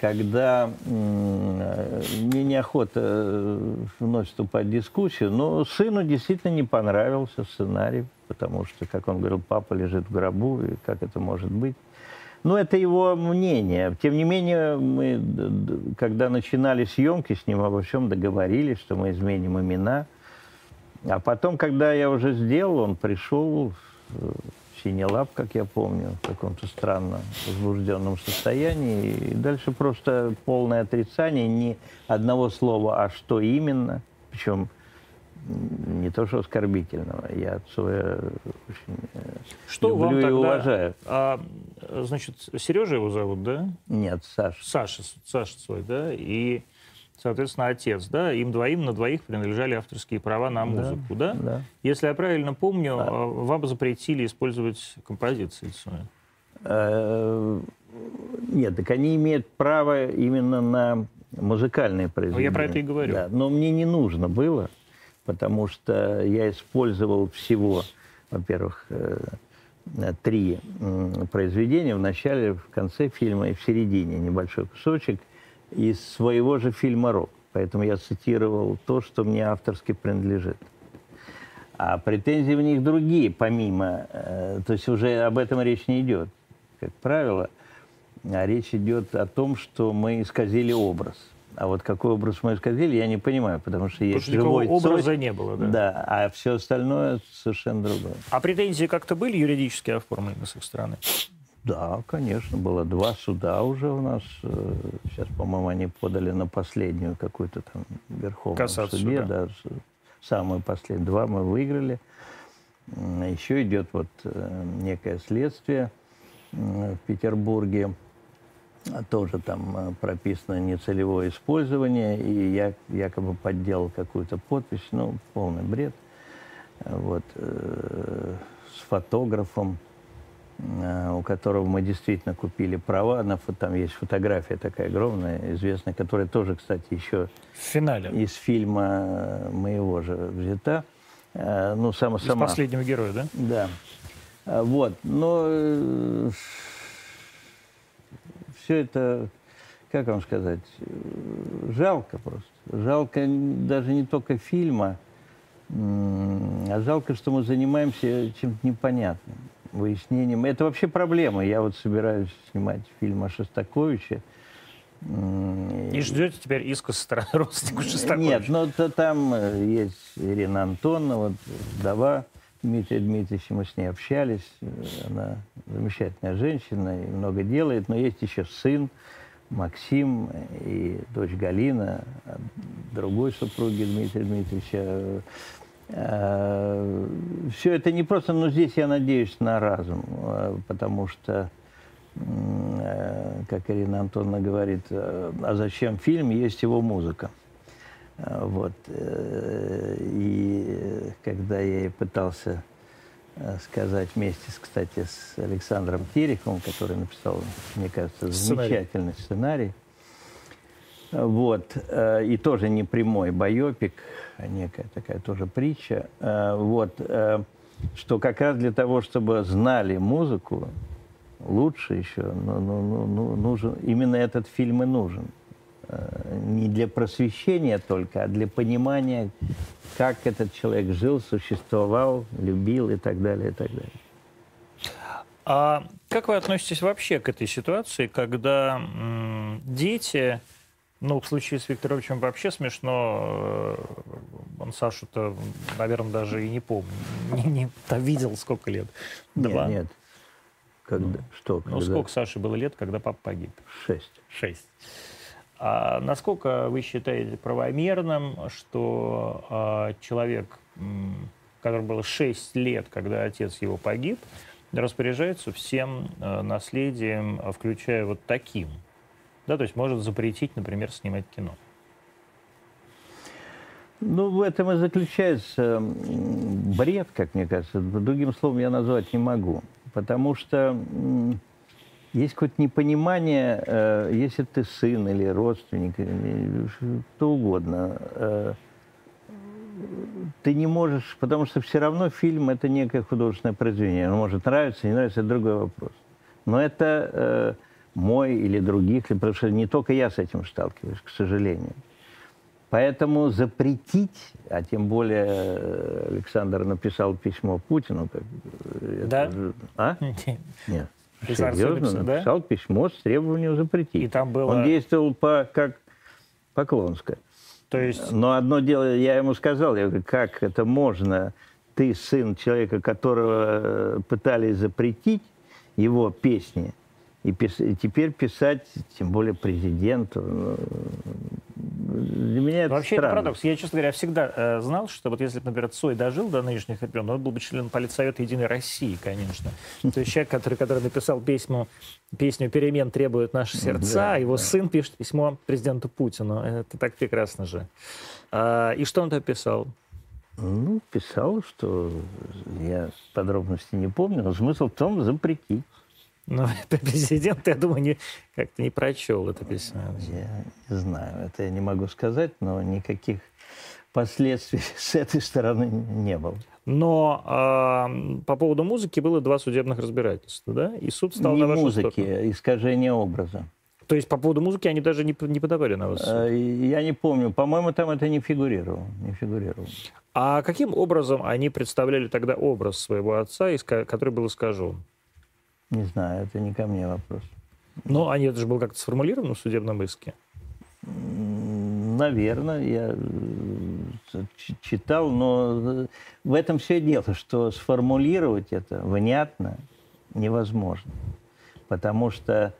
когда мне неохота э, вновь вступать в дискуссию, но сыну действительно не понравился сценарий, потому что, как он говорил, папа лежит в гробу, и как это может быть. Ну, это его мнение. Тем не менее, мы, когда начинали съемки с ним, обо всем договорились, что мы изменим имена. А потом, когда я уже сделал, он пришел синий лап, как я помню, в каком-то странном возбужденном состоянии. И дальше просто полное отрицание ни одного слова, а что именно. Причем не то, что оскорбительного. Я Цоя очень э, что люблю вам тогда, и уважаю. А, значит, Сережа его зовут, да? Нет, Саша. Саша, Саша Цой, да? И соответственно, отец, да, им двоим на двоих принадлежали авторские права на музыку, да? Да. да. Если я правильно помню, да. А, вам запретили использовать композиции Цоя. Э, нет, так они имеют право именно на музыкальные произведения. Я про это и говорю. Да, но мне не нужно было, потому что я использовал всего, во-первых, э, три произведения в начале, в конце фильма и в середине небольшой кусочек – из своего же фильма «Рок». Поэтому я цитировал то, что мне авторски принадлежит. А претензии в них другие, помимо... Э, то есть уже об этом речь не идет, как правило. А речь идет о том, что мы исказили образ. А вот какой образ мы исказили, я не понимаю, потому что есть потому живой образа цой, не было, да? Да, а все остальное совершенно другое. А претензии как-то были юридически оформлены с их стороны? Да, конечно, было два суда уже у нас. Э, сейчас, по-моему, они подали на последнюю какую-то там верховную Кассацию, суде. Да. да, самую последнюю. Два мы выиграли. Еще идет вот э, некое следствие в Петербурге. Тоже там э, прописано нецелевое использование, и я якобы подделал какую-то подпись, ну, полный бред. Вот, с фотографом, у которого мы действительно купили права. На, там есть фотография такая огромная, известная, которая тоже, кстати, еще в финале. из фильма моего же взята. Э, ну, сама, из сама. последнего героя, да? Да. Э, вот. Но все это, как вам сказать, жалко просто. Жалко даже не только фильма, а жалко, что мы занимаемся чем-то непонятным выяснением. Это вообще проблема. Я вот собираюсь снимать фильм о Шостаковиче. И ждете теперь иска со стороны *laughs* родственников Шостаковича? Нет, но то, там э, есть Ирина Антонова, вдова Дмитрия Дмитриевича, мы с ней общались. Она замечательная женщина и много делает, но есть еще сын Максим и дочь Галина, другой супруги Дмитрия Дмитриевича. Э, Все это не просто, но здесь я надеюсь на разум, э, потому что, э, как Ирина Антоновна говорит, а зачем фильм, есть его музыка. Вот. И когда я ей пытался сказать вместе, с, кстати, с Александром Тереховым, который написал, мне кажется, замечательный сценарий. Вот. И тоже не прямой байопик, а некая такая тоже притча. Вот. Что как раз для того, чтобы знали музыку, лучше еще, ну, ну, ну, нужен, именно этот фильм и нужен. Не для просвещения только, а для понимания, как этот человек жил, существовал, любил и так далее, и так далее. А как вы относитесь вообще к этой ситуации, когда дети, ну, в случае с Викторовичем вообще смешно, э, он Сашу-то, наверное, даже и не помнит, *laughs* не, не да, видел сколько лет? Два? Нет, нет. Когда, ну, что? Ну, когда? сколько Саше было лет, когда папа погиб? Шесть. Шесть. А насколько вы считаете правомерным, что а, человек, который было 6 лет, когда отец его погиб, распоряжается всем а, наследием, включая вот таким? Да, то есть может запретить, например, снимать кино. Ну, в этом и заключается бред, как мне кажется. Другим словом я назвать не могу. Потому что есть какое-то непонимание, э, если ты сын или родственник, или кто угодно, э, ты не можешь, потому что все равно фильм это некое художественное произведение. Он может нравиться, не нравится, это другой вопрос. Но это э, мой или других, потому что не только я с этим сталкиваюсь, к сожалению. Поэтому запретить, а тем более э, Александр написал письмо Путину. Э, да? Это, а? *laughs* Нет. Серьезно, написал да? письмо с требованием запретить. И там было... Он действовал по, как Поклонская. То есть... Но одно дело, я ему сказал, я говорю, как это можно, ты сын человека, которого э, пытались запретить, его песни, и, пис... и теперь писать, тем более президенту, ну, для меня это Вообще странно. это парадокс. Я, честно говоря, всегда э, знал, что вот если, например, Цой дожил до нынешних времен, он был бы членом Политсовета Единой России, конечно. То есть человек, который, который написал песню, песню «Перемен требуют наши сердца», да, его да. сын пишет письмо президенту Путину. Это так прекрасно же. А, и что он там писал? Ну, писал, что я подробности не помню, но смысл в том запретить. *laughs* Но президент, я думаю, не, как-то не прочел это письмо. Я не знаю, это я не могу сказать, но никаких последствий *laughs* с этой стороны не было. Но э, по поводу музыки было два судебных разбирательства, да? И суд стал не на вашу музыки, сторону. искажение образа. То есть по поводу музыки они даже не, не подавали на вас? Э, я не помню. По-моему, там это не фигурировало. Не фигурировало. А каким образом они представляли тогда образ своего отца, который был искажен? Не знаю, это не ко мне вопрос. Ну, они это же было как-то сформулировано в судебном иске? Наверное, я э, читал, но э, в этом все дело, что сформулировать это внятно невозможно. Потому что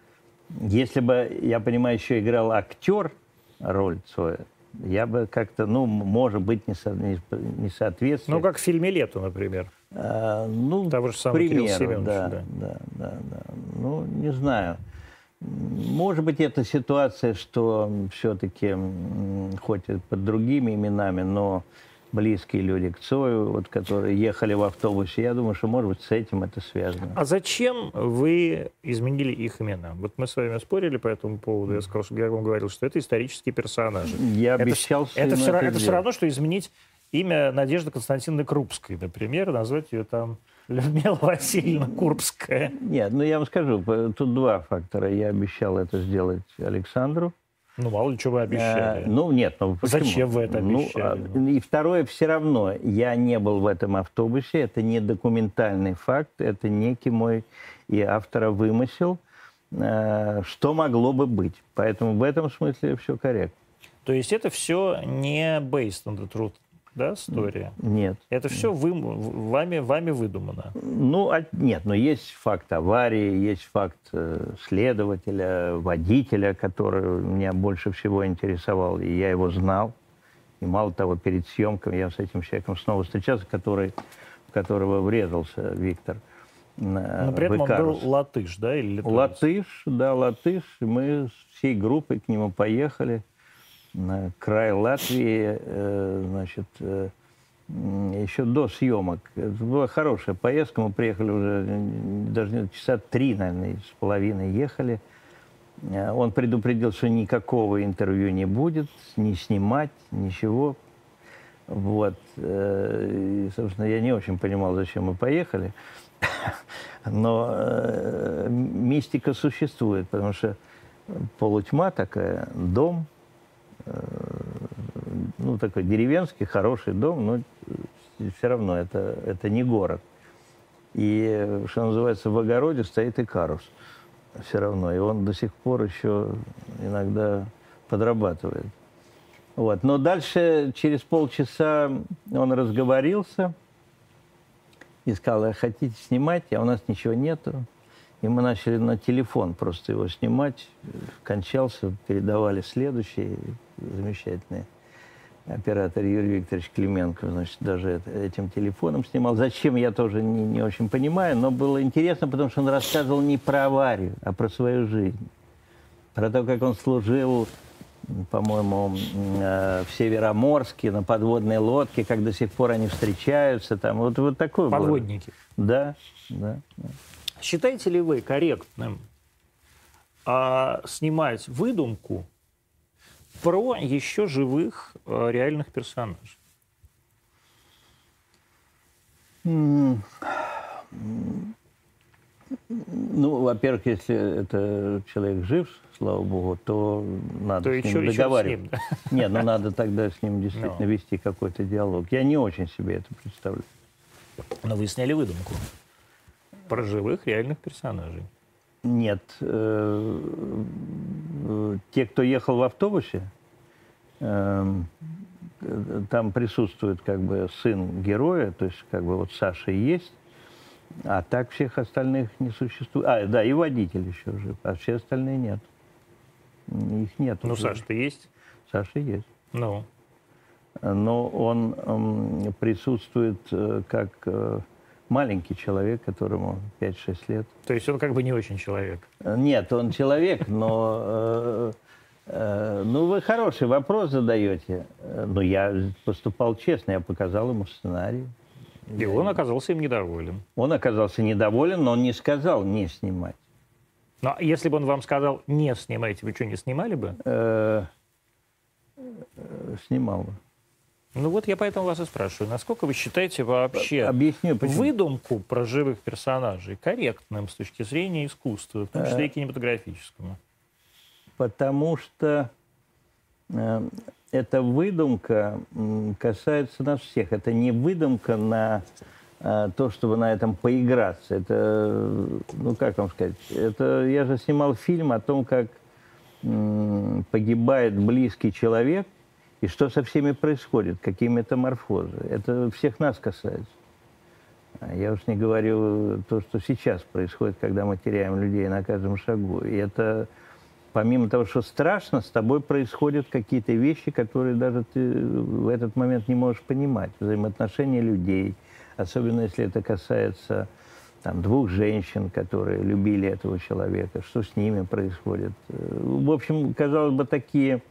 если бы, я понимаю, еще играл актер роль Цоя, я бы как-то, ну, может быть, не, со, не, не соответствует. Ну, как в фильме «Лето», например. А, ну, Того же самого примеру, да, да, да, да, да. Ну, не знаю. Может быть, это ситуация, что все-таки, хоть и под другими именами, но близкие люди к Цою, вот, которые ехали в автобусе. Я думаю, что, может быть, с этим это связано. А зачем вы изменили их имена? Вот мы с вами спорили по этому поводу. Я сказал, что я вам говорил, что это исторические персонажи. Я обещал, это, это, все, это, это все равно, что изменить имя Надежды Константиновны Крупской, например, назвать ее там Людмила Васильевна Курбская. Нет, ну я вам скажу, тут два фактора. Я обещал это сделать Александру. Ну, мало ли, что вы обещали. А, ну, нет, ну почему? Зачем вы это ну, обещали? Ну, и второе, все равно, я не был в этом автобусе, это не документальный факт, это некий мой и автора вымысел, э, что могло бы быть. Поэтому в этом смысле все корректно. То есть это все не based on the truth? Да, история? Нет. Это все вы, вами, вами выдумано? Ну, а, нет, но есть факт аварии, есть факт э, следователя, водителя, который меня больше всего интересовал, и я его знал. И мало того, перед съемками я с этим человеком снова встречался, который, в которого врезался Виктор. Но при этом он был латыш, да? Или латыш, да, латыш. Мы всей группой к нему поехали край Латвии, э, значит, э, еще до съемок. Это была хорошая поездка. Мы приехали уже даже часа три, наверное, с половиной ехали. Э, он предупредил, что никакого интервью не будет, не снимать, ничего. Вот. И, собственно, я не очень понимал, зачем мы поехали. *laughs* Но мистика существует, потому что полутьма такая, дом, э, ну, такой деревенский, хороший дом, но все равно это, это не город. И, что называется, в огороде стоит и карус все равно. И он до сих пор еще иногда подрабатывает. Вот. Но дальше, через полчаса, он разговорился и сказал, хотите снимать, а у нас ничего нету. И мы начали на телефон просто его снимать. Кончался, передавали следующий замечательный оператор Юрий Викторович Клименко, значит, даже этим телефоном снимал. Зачем, я тоже не, не очень понимаю, но было интересно, потому что он рассказывал не про аварию, а про свою жизнь. Про то, как он служил, по-моему, э, в Североморске на подводной лодке, как до сих пор они встречаются. Там, вот, вот такой Подводники. Был. Да, да, да. Считаете ли вы корректным а, снимать выдумку про еще живых а, реальных персонажей? Ну, во-первых, если это человек жив, слава богу, то надо то с ним договариваться. *laughs* Нет, ну надо тогда с ним действительно no. вести какой-то диалог. Я не очень себе это представляю. Но вы сняли выдумку про живых реальных персонажей. Нет. Э, те, кто ехал в автобусе, эм, там присутствует как бы сын героя, то есть как бы вот Саша и есть, а так всех остальных не существует. А, да, и водитель еще жив, а все остальные нет. Их нет. Ну, Саша-то есть? Саша есть. Ну? Но он эм, присутствует э, как э, маленький человек, которому 5-6 лет. То есть он как бы не очень человек? Нет, он человек, но... Э, э, ну, вы хороший вопрос задаете. Но я поступал честно, я показал ему сценарий. И он оказался им недоволен. Он оказался недоволен, но он не сказал не снимать. Ну, а если бы он вам сказал не снимайте, вы что, не снимали бы? Э, снимал бы. Ну вот я поэтому вас и спрашиваю, насколько вы считаете вообще Объясню, выдумку про живых персонажей корректным с точки зрения искусства, в том числе и э, кинематографическому? Потому что э, эта выдумка касается нас всех. Это не выдумка на э, то, чтобы на этом поиграться. Это, ну как вам сказать, это я же снимал фильм о том, как погибает близкий человек – и что со всеми происходит, какие метаморфозы. Это всех нас касается. А я уж не говорю то, что сейчас происходит, когда мы теряем людей на каждом шагу. И это, помимо того, что страшно, с тобой происходят какие-то вещи, которые даже ты в этот момент не можешь понимать. Взаимоотношения людей, особенно если это касается там, двух женщин, которые любили этого человека, что с ними происходит. В общем, казалось бы, такие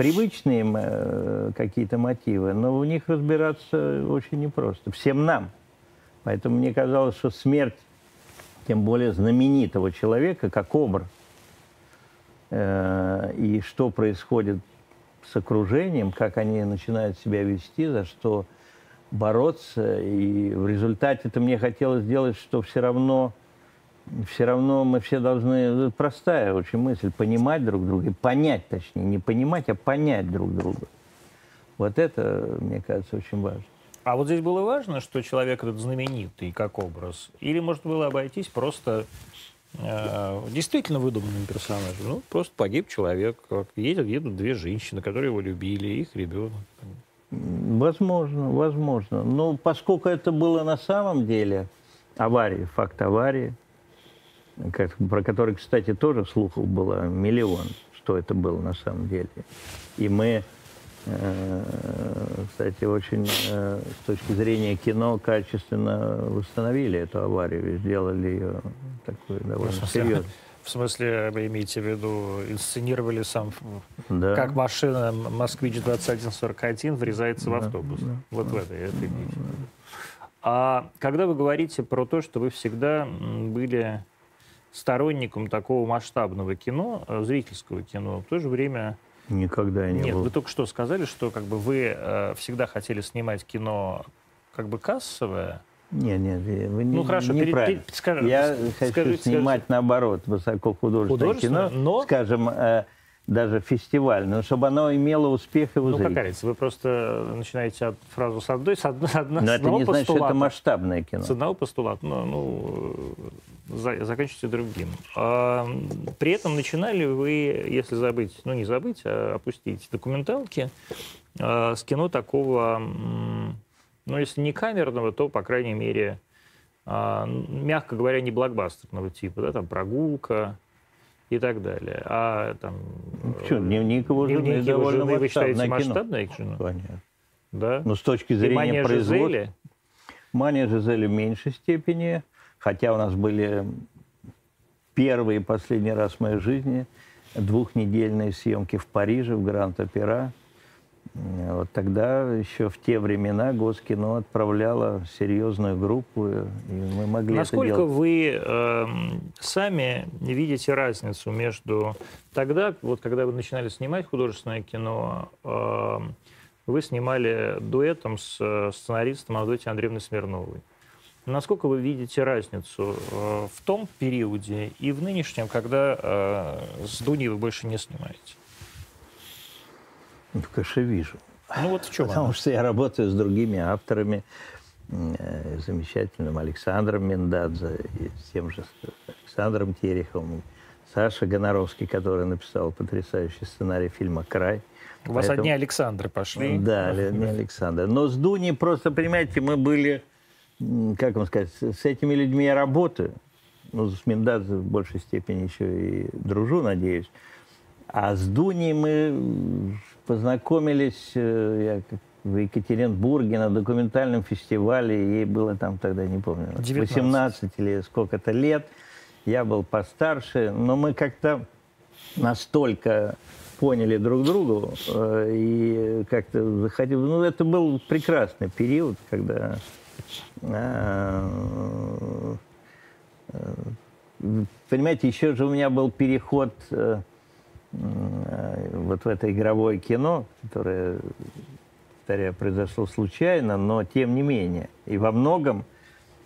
привычные э, какие-то мотивы, но в них разбираться очень непросто. Всем нам. Поэтому мне казалось, что смерть, тем более знаменитого человека, как образ, э, и что происходит с окружением, как они начинают себя вести, за что бороться. И в результате это мне хотелось сделать, что все равно все равно мы все должны, простая очень мысль, понимать друг друга, понять точнее, не понимать, а понять друг друга. Вот это, мне кажется, очень важно. А вот здесь было важно, что человек этот знаменитый как образ? Или может было обойтись просто э, действительно выдуманным персонажем? Ну, просто погиб человек, едут, едут две женщины, которые его любили, их ребенок. Возможно, возможно. Но поскольку это было на самом деле авария, факт аварии, как, про который, кстати, тоже слухов было миллион, что это было на самом деле. И мы, э, кстати, очень э, с точки зрения кино качественно восстановили эту аварию и сделали ее такой довольно серьезной. В смысле, вы имеете в виду, инсценировали сам, да. как машина «Москвич-2141» врезается да. в автобус. Да. Вот да. в это, это имеете А когда вы говорите про то, что вы всегда были сторонником такого масштабного кино, э, зрительского кино, в то же время... Никогда не Нет, был. вы только что сказали, что как бы вы э, всегда хотели снимать кино как бы кассовое, нет, нет, вы ну, не, хорошо, неправильно. Перед, скажи, Я хочу скажи, снимать, скажи. наоборот, высокохудожественное кино, но... скажем, э, даже фестивальное, чтобы оно имело успех и у Ну, как говорится, вы просто начинаете от фразу с одной, с, одной, с, одной, но это не значит, что это масштабное кино. С одного постулата, ну, ну за, заканчивайте другим. А, при этом начинали вы, если забыть, ну, не забыть, а опустить документалки а, с кино такого ну, если не камерного, то, по крайней мере, а, мягко говоря, не блокбастерного типа, да, там прогулка и так далее. А там... Ну, что, дневник его жены дневник его жены вы считаете масштабное кино? Понятно. Да? Но ну, с точки зрения производства... Мания Жизели в меньшей степени, хотя у нас были первый и последний раз в моей жизни двухнедельные съемки в Париже, в Гранд-Опера. Вот тогда еще в те времена Госкино отправляло серьезную группу, и мы могли Насколько это делать. вы э, сами видите разницу между тогда, вот когда вы начинали снимать художественное кино, э, вы снимали дуэтом с э, сценаристом Авдотьей Андреевной Смирновой. Насколько вы видите разницу э, в том периоде и в нынешнем, когда э, с Дуней вы больше не снимаете? Ну, конечно, вижу. Ну вот в чем Потому она? что я работаю с другими авторами, э, замечательным Александром Мендадзе, и с тем же Александром Тереховым, Саша Гоноровский, который написал потрясающий сценарий фильма «Край». У вас Поэтому... одни Александры пошли. Да, одни *laughs* Александры. Но с Дуней просто, понимаете, мы были, как вам сказать, с этими людьми я работаю. Ну, с Мендадзе в большей степени еще и дружу, надеюсь. А с Дуней мы познакомились э, я в Екатеринбурге на документальном фестивале. Ей было там тогда, не помню, 19. 18 или сколько-то лет. Я был постарше, но мы как-то настолько поняли друг другу э, и как-то заходили. Ну, это был прекрасный период, когда э, понимаете, еще же у меня был переход вот в это игровое кино, которое, повторяю, произошло случайно, но тем не менее. И во многом,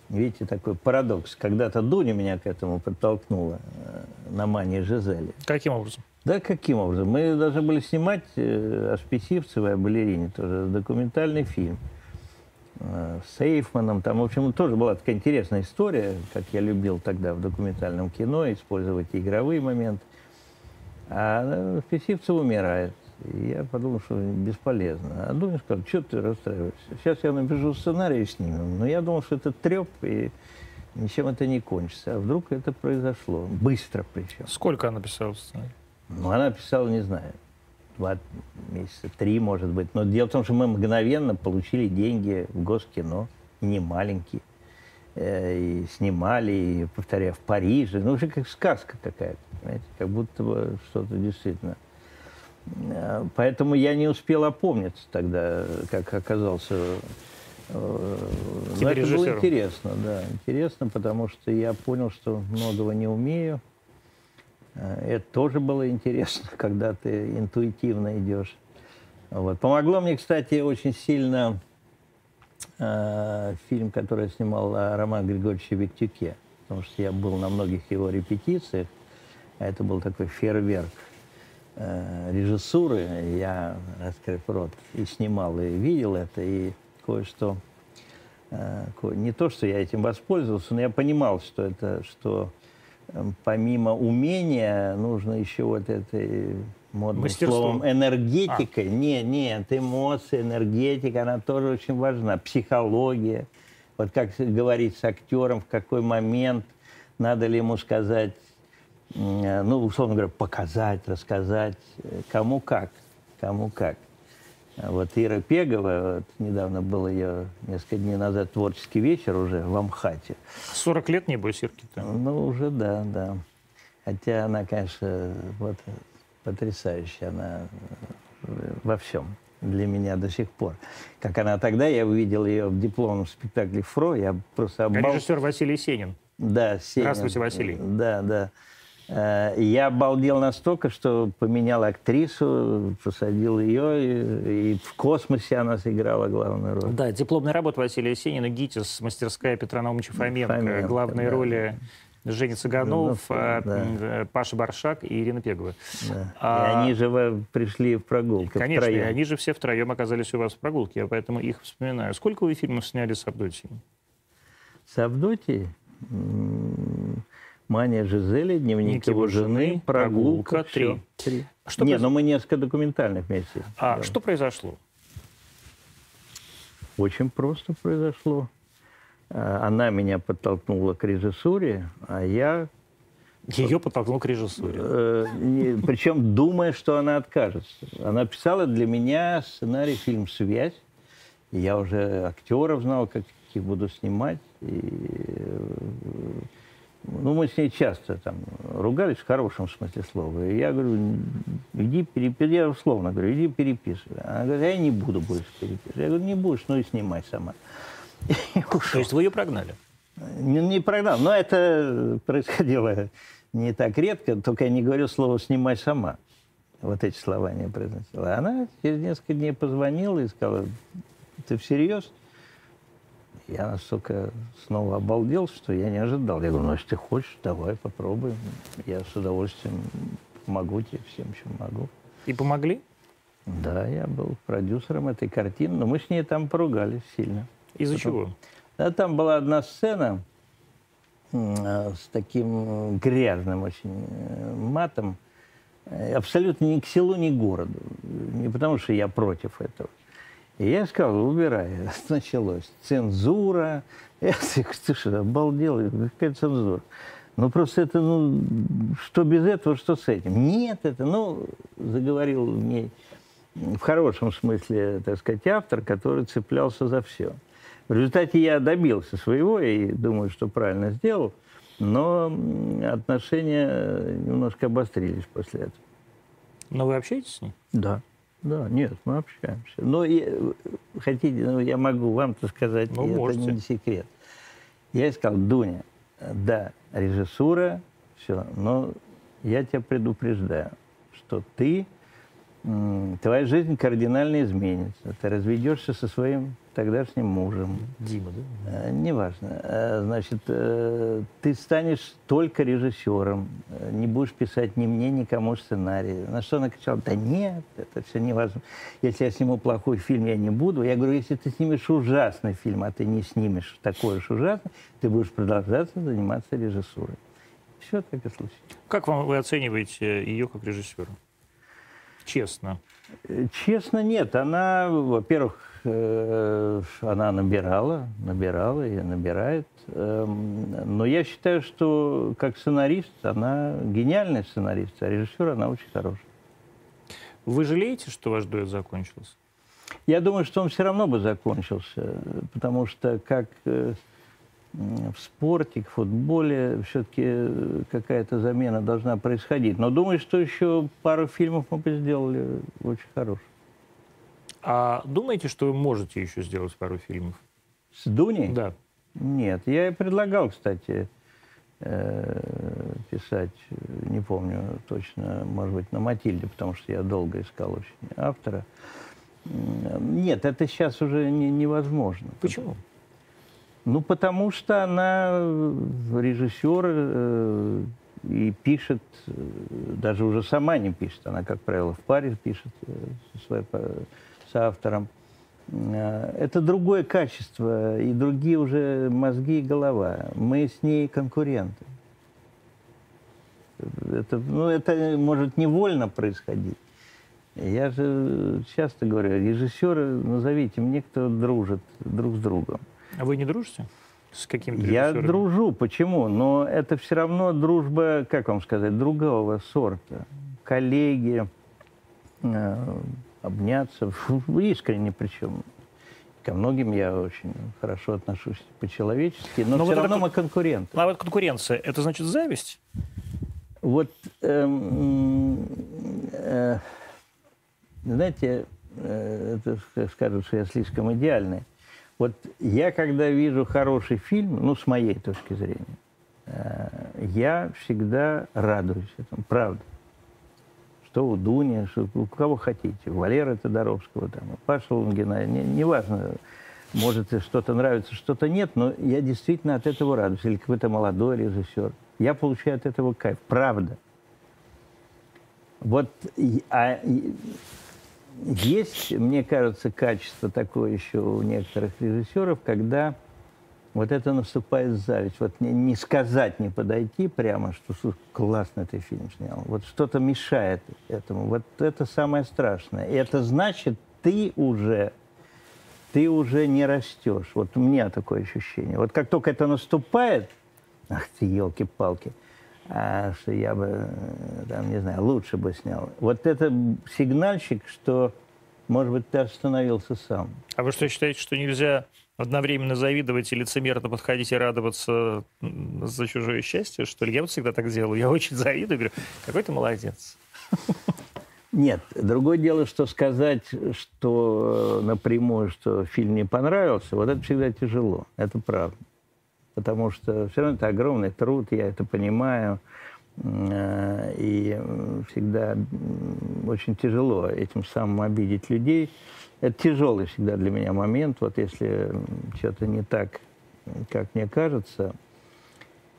видите, такой парадокс. Когда-то Дуня меня к этому подтолкнула э, на мании Жизели. Каким образом? Да, каким образом? Мы должны были снимать э, о Списивцевой, о балерине, тоже документальный фильм с Эйфманом. Там, в общем, тоже была такая интересная история, как я любил тогда в документальном кино, использовать игровые моменты. А Списивцев умирает. И я подумал, что бесполезно. А Дунин сказал, что ты расстраиваешься? Сейчас я напишу сценарий и снимем. Но я думал, что это треп, и ничем это не кончится. А вдруг это произошло. Быстро причем. Сколько она писала сценарий? Ну, она писала, не знаю, два месяца, три, может быть. Но дело в том, что мы мгновенно получили деньги в Госкино, не маленькие. Э, и снимали, и, повторяю, в Париже. Ну, уже как сказка какая-то, понимаете, как будто бы что-то действительно. Э, поэтому я не успел опомниться тогда, как оказался э, но это было интересно, да, интересно, потому что я понял, что многого не умею. Это тоже было интересно, *laughs* когда ты интуитивно идешь. Вот. Помогло мне, кстати, очень сильно э, фильм, который снимал о Романе Григорьевиче Виктюке, потому что я был на многих его репетициях, а это был такой фейерверк э, режиссуры, я, раскрыв рот, и снимал, и видел это, и кое-что, э, кое, не то, что я этим воспользовался, но я понимал, что это, что э, помимо умения нужно еще вот этой модным Мастерство. словом энергетика. Не, нет, эмоции, энергетика, она тоже очень важна. Психология. Вот как говорить с актером, в какой момент, надо ли ему сказать, э, ну, условно говоря, показать, рассказать, э, кому как, кому как. А Вот Ира Пегова, вот недавно был ее несколько дней назад творческий вечер уже в Амхате. 40 лет, небось, Ирке-то. Ну, уже да, да. Хотя она, конечно, вот потрясающая, она э, во всем для меня до сих пор. Как она тогда, я увидел ее в дипломном спектакле «Фро», я просто обал... Режиссер Василий Сенин. Да, Сенин. Здравствуйте, Василий. Да, да. Э, Я обалдел настолько, что поменял актрису, посадил ее, и, и в «Космосе» она сыграла главную роль. Да, дипломная работа Василия Сенина, ГИТИС, мастерская Петра Наумовича Фоменко, Фоменко, главные да. роли Женя Цыганов, Ну, а, да. м, э, Паша Баршак и Ирина Пегова. Да. А- И они же пришли в прогулку Конечно, втроем. они же все втроем оказались у вас в прогулке, я поэтому их вспоминаю. Сколько вы фильмов сняли с Авдотьей? С Авдотьей, м, Мания Жизели, дневник Дневник его жены, прогулка, три. три. Что Не, произ- ну мы несколько документальных вместе. А Да. что произошло? Очень просто произошло. А, Она меня подтолкнула к режиссуре, а я, Ее подтолкнул к режиссуре. э, не- причем думая, что она откажется. Она писала для меня сценарий фильм «Связь». Я уже актеров знал, как их буду снимать. И, э, ну, мы с ней часто там ругались в хорошем смысле слова. И я говорю, иди переписывай. Я условно говорю, иди переписывай. Она говорит, я не буду больше переписывать. Я говорю, не будешь, ну и снимай сама. И *laughs* То ушел. есть вы ее прогнали? Не, не прогнал. Но это происходило не так редко, только я не говорю слово «снимай сама». Вот эти слова не произносила. Она через несколько дней позвонила и сказала, ты всерьез? Я настолько снова обалдел, что я не ожидал. Я говорю, ну, если ты хочешь, давай попробуем. Я с удовольствием помогу тебе всем, чем могу. И помогли? Да, я был продюсером этой картины, но мы с ней там поругались сильно. Из-за чего? Да, там была одна сцена э, с таким грязным очень э, матом, э, абсолютно ни к селу, ни к городу. Не потому, что я против этого. И я сказал, убирай. *laughs* Началось. Цензура. Я *laughs* ты что, обалдел? Какая цензура? Ну, просто это, ну, что без этого, что с этим? Нет, это, ну, заговорил мне в хорошем смысле, так сказать, автор, который цеплялся за все. В результате я добился своего и думаю, что правильно сделал, но отношения немножко обострились после этого. Но вы общаетесь с ней? Да. Да, нет, мы общаемся. Но и, э, хотите, ну, я могу вам-то сказать, Ну, это можете. не секрет. Я сказал, Дуня, э, да, режиссура, все, но я тебя предупреждаю, что ты, твоя жизнь кардинально изменится. Ты разведешься со своим тогдашним мужем. Дима, да? Э, Неважно. Э, Значит, э, ты станешь только режиссером, не будешь писать ни мне, никому сценарий. На что она кричала, да нет, это все неважно. Если я сниму плохой фильм, я не буду. Я говорю, если ты снимешь ужасный фильм, а ты не снимешь такой уж ужасный, ты будешь продолжаться заниматься режиссурой. Все так и случилось. Как вам вы оцениваете ее как режиссера? Честно. Честно, нет. Она, во-первых, э, она набирала, набирала и набирает. Эм, Но я считаю, что как сценарист она гениальный сценарист, а режиссер она очень хорошая. Вы жалеете, что ваш дуэт закончился? Я думаю, что он все равно бы закончился, потому что как э, в спорте, в футболе все-таки какая-то замена должна происходить. Но думаю, что еще пару фильмов мы бы сделали очень хороших. А думаете, что вы можете еще сделать пару фильмов? С Дуней? Да. Нет, я и предлагал, кстати, э, писать, э, не помню точно, может быть, на Матильде, потому что я долго искал очень автора. Нет, это сейчас уже не- невозможно. Почему? Ну, потому что она э, режиссер э, и пишет, э, даже уже сама не пишет, она, как правило, в паре пишет э, со по- соавтором. Это другое качество и другие уже мозги и голова. Мы с ней конкуренты. это, ну, это может невольно происходить. Я же часто говорю, режиссеры, назовите мне, кто дружит друг с другом. А вы не дружите? С каким-то Я дружу, почему? Но это все равно дружба, как вам сказать, другого сорта. Коллеги, э, обняться, искренне причем. Ко многим я очень хорошо отношусь по-человечески, но, но все вот равно это... мы конкуренты. А вот конкуренция, это значит зависть? Вот, эм, э, знаете, э, это скажут, что я слишком идеальный. Вот я, когда вижу хороший фильм, ну, с моей точки зрения, э, я всегда радуюсь этому, правда что у Дуни, что у кого хотите, у Валеры Тодоровского, там, у Паши Лунгина, не, неважно, может что-то нравится, что-то нет, но я действительно от этого радуюсь. Или какой-то молодой режиссер. Я получаю от этого кайф, правда. Вот, а есть, мне кажется, качество такое еще у некоторых режиссеров, когда вот это наступает зависть. Вот не, не сказать, не подойти прямо, что классно ты фильм снял. Вот что-то мешает этому. Вот это самое страшное. И это значит, ты уже, ты уже не растешь. Вот у меня такое ощущение. Вот как только это наступает, ах ты, елки-палки, а, что я бы, там, не знаю, лучше бы снял. Вот это сигнальщик, что, может быть, ты остановился сам. А вы что, считаете, что нельзя одновременно завидовать и лицемерно подходить и радоваться за чужое счастье, что ли? Я вот всегда так делаю. Я очень завидую, говорю, какой ты молодец. Нет, другое дело, что сказать, что э, напрямую, что фильм не понравился, вот это всегда тяжело, это правда. Потому что все равно это огромный труд, я это понимаю. Э, и всегда очень тяжело этим самым обидеть людей. Это тяжелый всегда для меня момент. Вот если что-то не так, как мне кажется,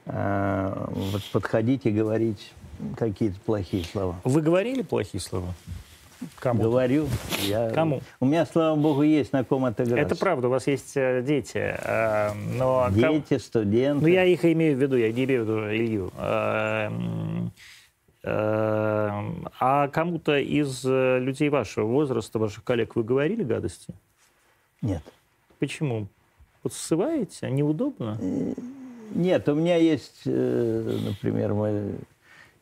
а, вот подходить и говорить какие-то плохие слова. Вы говорили плохие слова? Кому? Говорю. Я... Кому? У меня, слава богу, есть на ком отыграться. Это правда, у вас есть э, дети. Э, но дети, ком... студенты. Ну, я их имею в виду, я не имею в виду Илью. Э, Эм, а кому-то из э, людей вашего возраста, ваших коллег, вы говорили гадости? Нет. Почему? Вот ссываете? Неудобно? Нет, у меня есть, например, мы,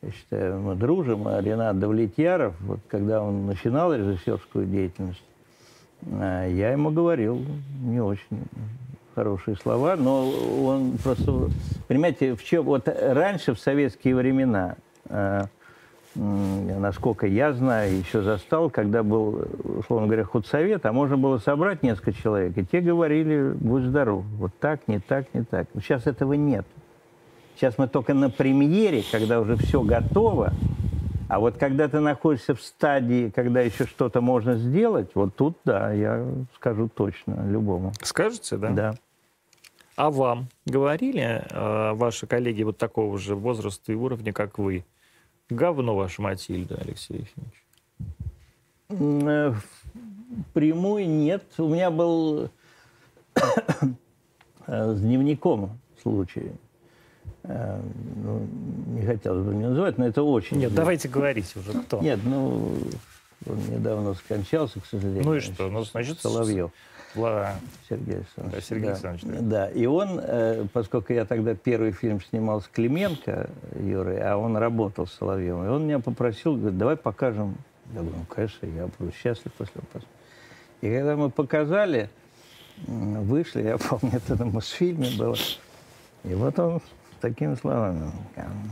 я считаю, мы дружим, а Ренат Давлетьяров, вот когда он начинал режиссерскую деятельность, я ему говорил не очень хорошие слова, но он просто, понимаете, в чем, вот раньше, в советские времена, насколько я знаю, еще застал, когда был, условно говоря, худсовет, а можно было собрать несколько человек, и те говорили, будь здоров, вот так, не так, не так. Сейчас этого нет. Сейчас мы только на премьере, когда уже все готово, а вот когда ты находишься в стадии, когда еще что-то можно сделать, вот тут, да, я скажу точно любому. Скажете, да? Да. А вам говорили э, ваши коллеги вот такого же возраста и уровня, как вы, Говно ваша Матильда, Алексей Ефимович. Э, прямой нет. У меня был *coughs* с дневником случай. Э, ну, не хотелось бы мне называть, но это очень... Нет, давайте говорить уже, кто. Нет, ну, он недавно скончался, к сожалению. Ну и что? Ну, значит, Соловьев. Ла... Сергей Александрович. Да, Сергей. Александрович. Да. да, и он, э, поскольку я тогда первый фильм снимал с Клименко Юрой, а он работал с Соловьевым, и он меня попросил, говорит, давай покажем. Я говорю, ну, конечно, я буду счастлив после этого. И когда мы показали, вышли, я помню, это на Мосфильме было, и вот он такими словами,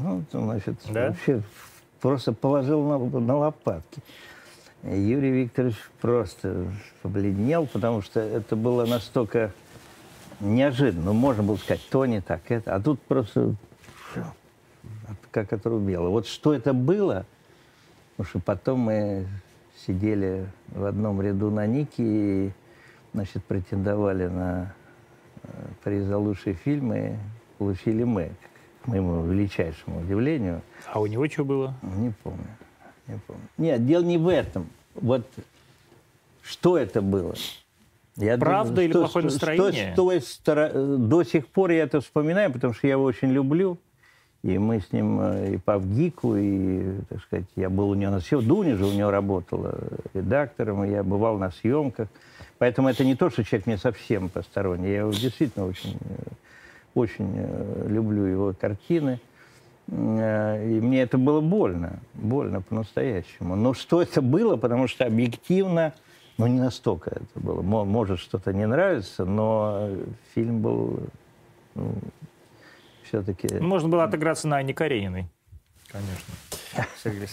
ну, значит, да? вообще просто положил на, на лопатки. Юрий Викторович просто побледнел, потому что это было настолько неожиданно. Ну, можно было сказать, то не так, это. А тут просто как отрубило. Вот что это было, потому что потом мы сидели в одном ряду на Нике и, значит, претендовали на э, приз за лучший фильм, и получили мы, к моему величайшему удивлению. А у него что было? Не помню. Не помню. Нет, дело не в этом. Вот что это было? Я Правда думаю, или что, плохое настроение? Что, что, что, до сих пор я это вспоминаю, потому что я его очень люблю. И мы с ним э, и по ВГИКу, и, так сказать, я был у него на съемках. Дуня же у него работала редактором, и я бывал на съемках. Поэтому это не то, что человек мне совсем посторонний. Я его действительно очень, э, очень э, люблю его картины. И мне это было больно, больно по-настоящему. Но что это было, потому что объективно, ну не настолько это было. Может что-то не нравится, но фильм был ну, все-таки... Можно было отыграться на Анне Карениной. Конечно. *laughs* Сергей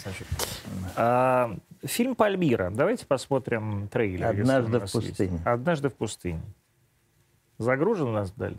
А, фильм «Пальмира». Давайте посмотрим трейлер. «Однажды в пустыне». Есть. «Однажды в пустыне». Загружен у нас далее?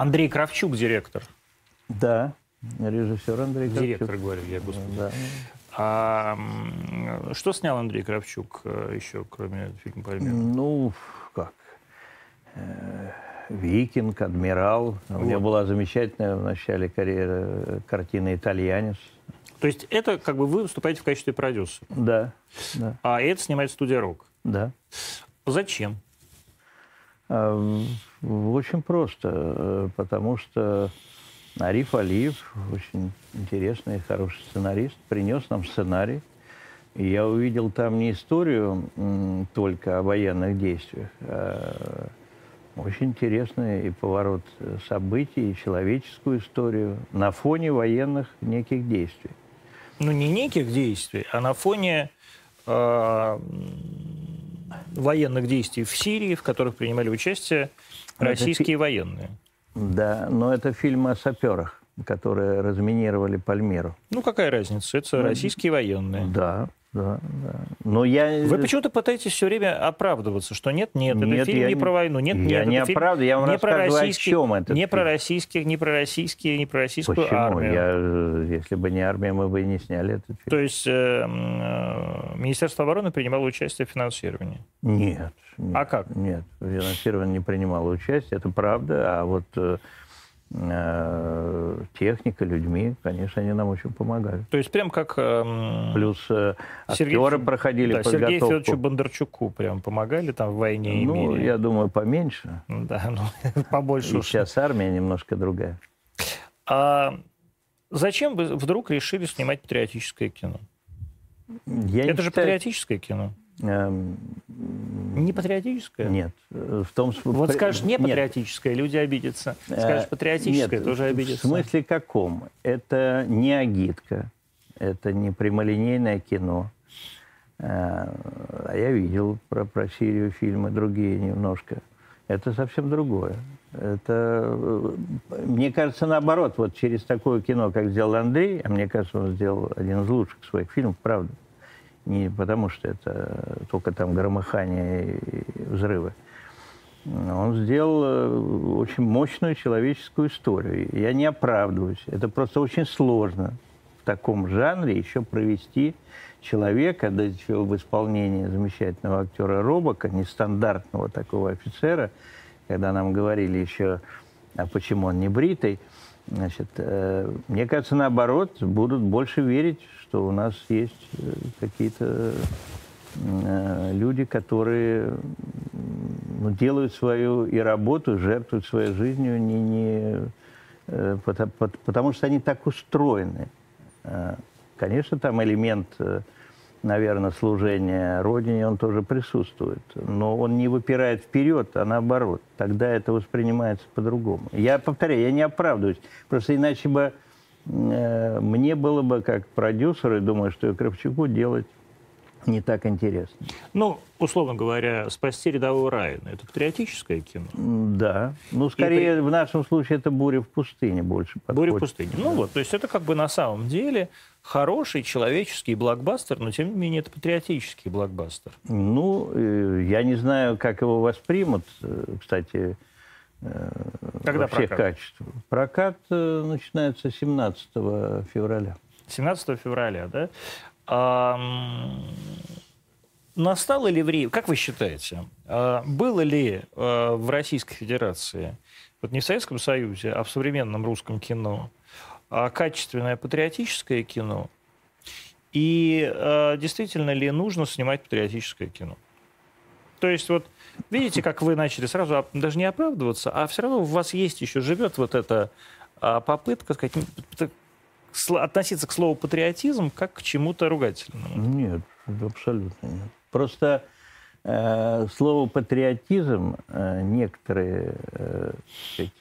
Андрей Кравчук, директор. Да, режиссер Андрей Кравчук. Директор, говорю я, господи. Да. А что снял Андрей Кравчук э, еще, кроме фильма «Пальмира»? Ну, как? Э, «Викинг», «Адмирал». Вот. У меня была замечательная в начале карьеры картина «Итальянец». То есть это как бы вы выступаете в качестве продюсера? Да. да. А это снимает студия «Рок»? Да. Зачем? А, очень просто, э, потому что Ариф Алиев, очень интересный и хороший сценарист, принес нам сценарий. И я увидел там не историю только о военных действиях, а очень интересный и поворот событий, и человеческую историю на фоне военных неких действий. Ну, не неких действий, а на фоне э, военных действий в Сирии, в которых принимали участие российские это... военные. Да, но это фильм о саперах, которые разминировали Пальмиру. Ну, какая разница? Это ну, российские военные. Да, да, да. Но я... Вы почему-то пытаетесь все время оправдываться, что нет, нет, нет это фильм не про войну, нет, я нет. Я не оправдываю, я вам не рассказываю, про о чем это. Не про российских, не про российские, не про российскую Почему? армию. Я, э, если бы не армия, мы бы и не сняли этот фильм. То есть э, э, Министерство обороны принимало участие в финансировании? Нет. нет а как? Нет, финансирование не принимало участие, это правда, а вот... Э, техника, людьми, конечно, они нам очень помогали. То есть прям как... Эм, Плюс э, Сергей, актеры проходили да, подготовку. Сергею Федоровичу Бондарчуку прям помогали там в войне и Ну, мире. я думаю, поменьше. Да, ну, *laughs* побольше. И сейчас армия немножко другая. А зачем вы вдруг решили снимать патриотическое кино? Я Это же считаю... патриотическое кино. Эм, не патриотическое? Нет. В том смысле... Вот скажешь не патриотическое, люди обидятся. Скажешь э, патриотическое, Нет, тоже обидятся. В смысле каком? Это не агитка, это не прямолинейное кино. Э, а я видел про, про Сирию фильмы другие немножко. Это совсем другое. Это, э, мне кажется, наоборот, вот через такое кино, как сделал Андрей, а мне кажется, он сделал один из лучших своих фильмов, правда, не потому что это только там громыхание и взрывы. Он сделал э, очень мощную человеческую историю. Я не оправдываюсь. Это просто очень сложно в таком жанре еще провести человека, да еще в исполнении замечательного актера Робока, нестандартного такого офицера, когда нам говорили еще, а почему он не бритый, Значит, э, мне кажется, наоборот, будут больше верить, что у нас есть э, какие-то э, люди, которые ну, делают свою и работу, жертвуют своей жизнью, не, не, потому, что они так устроены. Конечно, там элемент наверное, служение Родине, он тоже присутствует. Но он не выпирает вперед, а наоборот. Тогда это воспринимается по-другому. Я повторяю, я не оправдываюсь. Просто иначе бы э, мне было бы, как продюсеру, и думаю, что и Кравчуку делать не так интересно. Ну, условно говоря, «Спасти рядового Райана» — это патриотическое кино? Да. Ну, скорее, при... в нашем случае это «Буря в пустыне» больше подходит. «Буря в пустыне». Ну вот, то есть это как бы на самом деле хороший человеческий блокбастер, но тем не менее это патриотический блокбастер. Ну, э, я не знаю, как его воспримут, э, кстати, э, Когда во всех прокат? качествах. Прокат начинается 17 февраля. 17 февраля, да? Настало ли время, как вы считаете, а, было ли а, в Российской Федерации, вот не в Советском Союзе, а в современном русском кино, а качественное патриотическое кино? И действительно ли нужно снимать патриотическое кино? То есть вот видите, как вы начали сразу даже не оправдываться, а все равно у вас есть еще, живет вот эта попытка сказать, относиться к слову патриотизм как к чему-то ругательному? Нет, абсолютно нет. Просто э, слово патриотизм э, некоторые, э, сказать,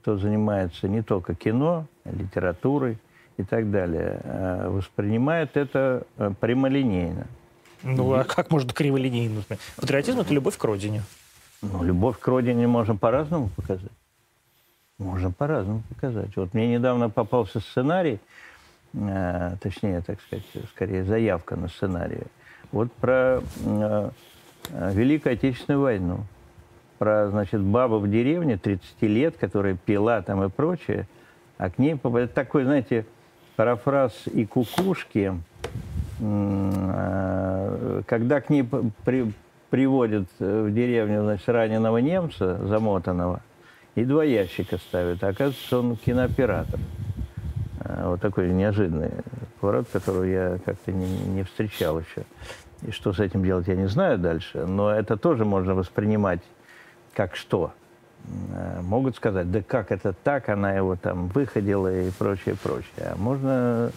кто занимается не только кино, литературой и так далее, э, воспринимают это э, прямолинейно. Ну, а как можно криволинейно? Патриотизм – это любовь к родине. Ну, любовь к родине можно по-разному показать. Можно по-разному показать. Вот мне недавно попался сценарий, э, точнее, так сказать, скорее заявка на сценарий, вот про э, Великую Отечественную войну. Про, значит, бабу в деревне 30 лет, которая пила там и прочее, а к ней попадает такой, знаете, парафраз и кукушки, э, когда к ней при, приводят в деревню, значит, раненого немца, замотанного, и два ящика ставят. А оказывается, он кинооператор. А, вот такой неожиданный поворот, которого я как-то не, не встречал еще. И что с этим делать, я не знаю дальше. Но это тоже можно воспринимать как что. А, могут сказать, да как это так, она его там выходила и прочее, прочее. А можно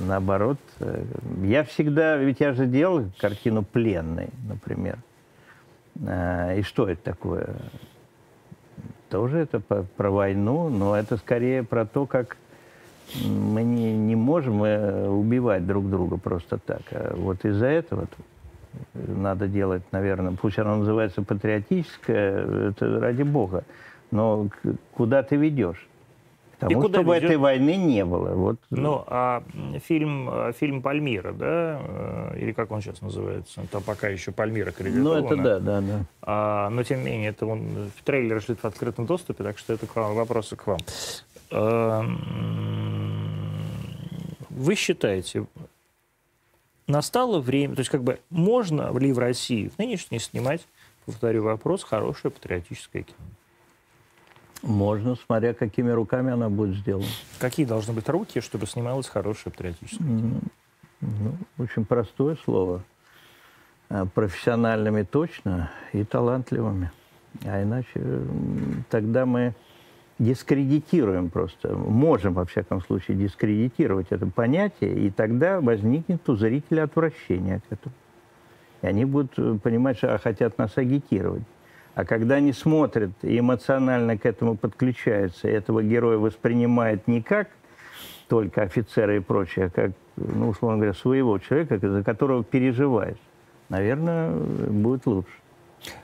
наоборот. Э, я всегда, ведь я же делал картину «Пленный», например. И что это такое? Тоже это по, про войну, но это скорее про то, как мы не, не можем э, убивать друг друга просто так. А вот из-за этого надо делать, наверное, пусть оно называется патриотическое, это ради бога, но куда ты ведешь? Потому и куда чтобы ведет? этой войны не было. Вот. Ну, а фильм, фильм «Пальмира», да, э, или как он сейчас называется, там пока еще «Пальмира» кредитована. Ну, это да, да, да. А, но, тем не менее, это он, трейлер лежит в открытом доступе, так что это к вам, вопросы к вам. А, вы считаете, настало время, то есть как бы можно ли в России в нынешней снимать, повторю вопрос, хорошее патриотическое кино? Можно, смотря какими руками она будет сделана. Какие должны быть руки, чтобы снималось хорошее патриотическое кино? Ну, очень простое слово. А, профессиональными точно и талантливыми. А иначе тогда мы дискредитируем просто. Можем, во всяком случае, дискредитировать это понятие, и тогда возникнет у зрителя отвращение к этому. И они будут э, понимать, что хотят нас агитировать. А когда они смотрят и эмоционально к этому подключаются, этого героя воспринимают не как только офицеры и прочее, а как, ну, условно говоря, своего человека, за которого переживаешь, наверное, будет лучше.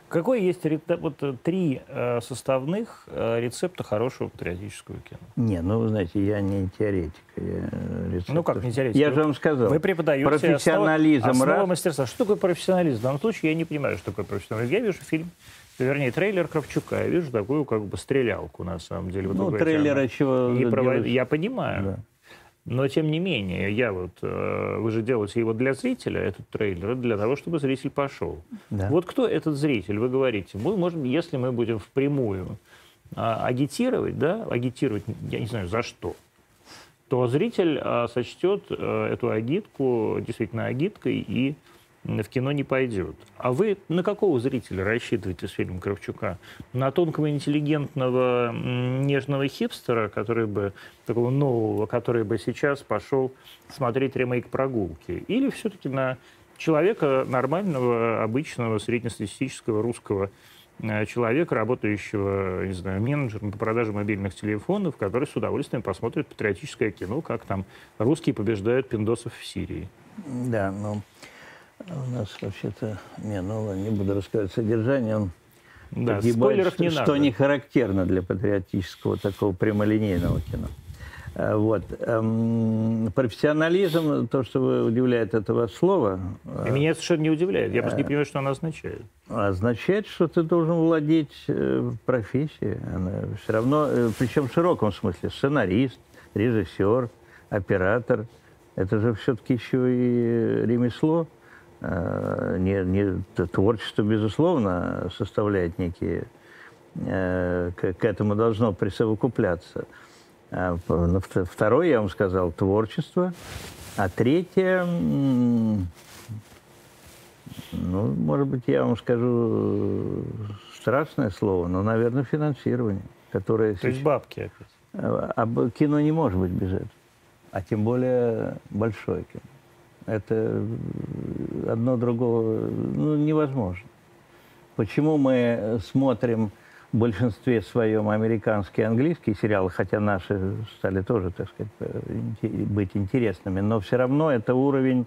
Какой есть вот, э, три э, составных э, рецепта хорошего патриотического кино? Не, ну, вы знаете, я не теоретик. Я ну, как не теоретик? Я же вам сказал. Вы преподаете профессионализм основа, основа мастерства. Что такое профессионализм? В данном случае я не понимаю, что такое профессионализм. Я вижу фильм вернее, трейлер Кравчука. Я вижу такую как бы стрелялку, на самом деле. Вот ну, трейлера чего не провод... Я понимаю. Да. Но, тем не менее, я вот, э, вы же делаете его для зрителя, этот трейлер, для того, чтобы зритель пошел. Да. Вот кто этот зритель, вы говорите? Мы можем, если мы будем впрямую а, агитировать, да, агитировать, я не знаю, за что, то зритель а, сочтет а, эту агитку действительно агиткой и в кино не пойдет. А вы на какого зрителя рассчитываете с фильмом Кравчука? На тонкого, интеллигентного, нежного хипстера, который бы, такого нового, который бы сейчас пошел смотреть ремейк «Прогулки»? Или все-таки на человека нормального, обычного, среднестатистического русского э, человека, работающего, не знаю, менеджером по продаже мобильных телефонов, который с удовольствием посмотрит патриотическое кино, как там русские побеждают пиндосов в Сирии. Да, ну, у нас вообще-то... Не, ну не буду рассказывать содержание. Он да, погибает, что, не что не характерно для патриотического такого прямолинейного кино. А, вот. Эм, профессионализм, то, что удивляет этого слова... И меня совершенно не удивляет. Я просто не понимаю, что оно означает. Означает, что ты должен владеть э, профессией. Она все равно, э, причем в широком смысле, сценарист, режиссер, оператор. Это же все-таки еще и ремесло. Э, не, не, творчество, безусловно, составляет некие... К, к этому должно присовокупляться. А, второе, я вам сказал, творчество. А третье, ну, может быть, я вам скажу страшное слово, но, наверное, финансирование, которое... То есть бабки опять? А кино не может быть без этого. А тем более большое кино. Это одно другого ну, невозможно. Почему мы смотрим в большинстве своем американские и английские сериалы, хотя наши стали тоже, так сказать, быть интересными, но все равно это уровень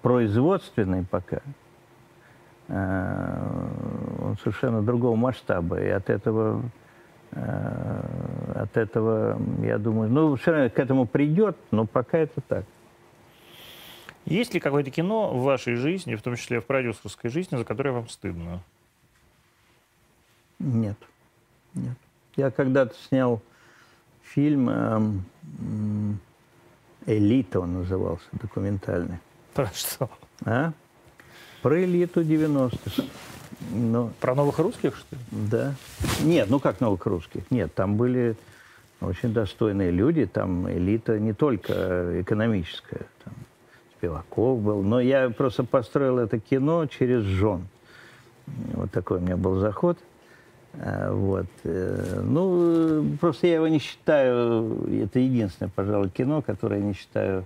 производственный пока. Э, он совершенно другого масштаба, и от этого, э, от этого, я думаю, ну, все равно к этому придет, но пока это так. Есть ли какое-то кино в вашей жизни, в том числе в продюсерской жизни, за которое вам стыдно? Нет. Нет. Я когда-то снял фильм э, «Элита» он назывался, документальный. Про что? А? Про элиту 90-х. Но... Про новых русских, что ли? Да. Нет, ну как новых русских? Нет, там были очень достойные люди. Там элита не только экономическая. Там Спиваков был. Но я просто построил это кино через жен. Вот такой у меня был заход – а, вот. Э, ну, просто я его не считаю, это единственное, пожалуй, кино, которое я не считаю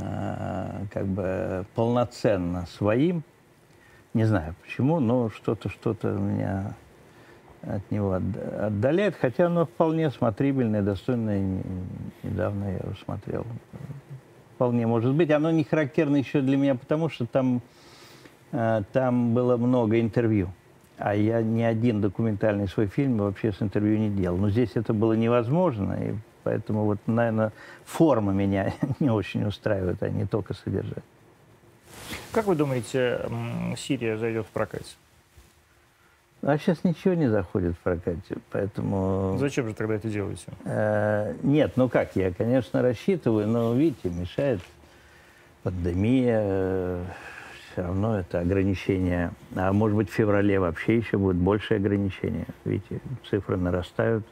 а, как бы полноценно своим. Не знаю почему, но что-то, что-то меня от него отдаляет, хотя оно вполне смотрибельное, достойное. Недавно я его смотрел. Вполне может быть. Оно не характерно еще для меня, потому что там, а, там было много интервью. А я ни один документальный свой фильм вообще с интервью не делал. Но здесь это было невозможно, и поэтому вот, наверное, форма меня *laughs* не очень устраивает, а не только содержание. Как вы думаете, Сирия зайдет в прокате? А сейчас ничего не заходит в прокате, поэтому... Зачем же тогда это делаете? Э, нет, ну как, я, конечно, рассчитываю, но, видите, мешает пандемия, все равно это ограничение. А может быть, в феврале вообще еще будет больше ограничения. Видите, цифры нарастают,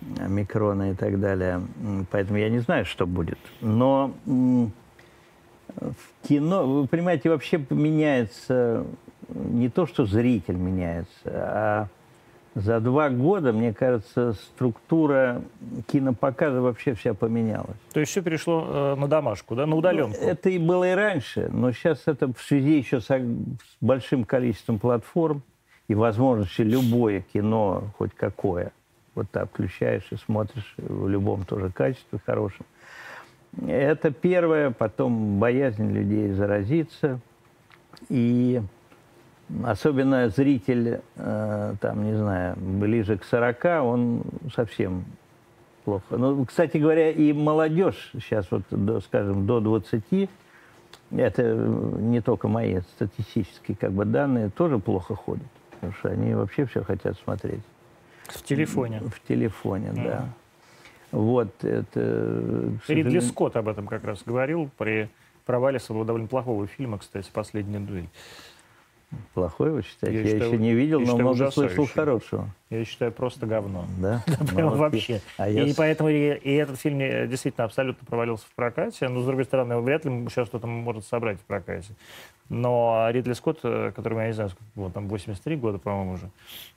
микроны и так далее. Поэтому я не знаю, что будет. Но в кино, вы понимаете, вообще меняется не то, что зритель меняется, а за два года, мне кажется, структура кинопоказа вообще вся поменялась. То есть все перешло э, на домашку, да, на удаленку? Ну, это и было и раньше, но сейчас это в связи еще с, с большим количеством платформ и возможностью любое кино, хоть какое, вот так включаешь и смотришь в любом тоже качестве хорошем. Это первое, потом боязнь людей заразиться и Особенно зритель, э, там, не знаю, ближе к 40, он совсем плохо. Ну, кстати говоря, и молодежь сейчас, вот, до, скажем, до 20, это не только мои статистические как бы, данные, тоже плохо ходят. Потому что они вообще все хотят смотреть. В телефоне. В телефоне, mm. да. Вот это... Ридли Скотт об этом как раз говорил при провале своего довольно плохого фильма, кстати, «Последняя дуэль». Плохой вы считаете? Я, Я считаю, еще не видел, но много слышал хорошего. Я считаю, просто говно. Да? *laughs* Да, Ну, вообще. и- а и я с- поэтому и, и этот фильм э, действительно абсолютно провалился в прокате. Но, с другой стороны, вряд ли сейчас что-то может собрать в прокате. Но Ридли Скотт, э, которому, я не знаю, сколько было, там 83 года, по-моему, уже,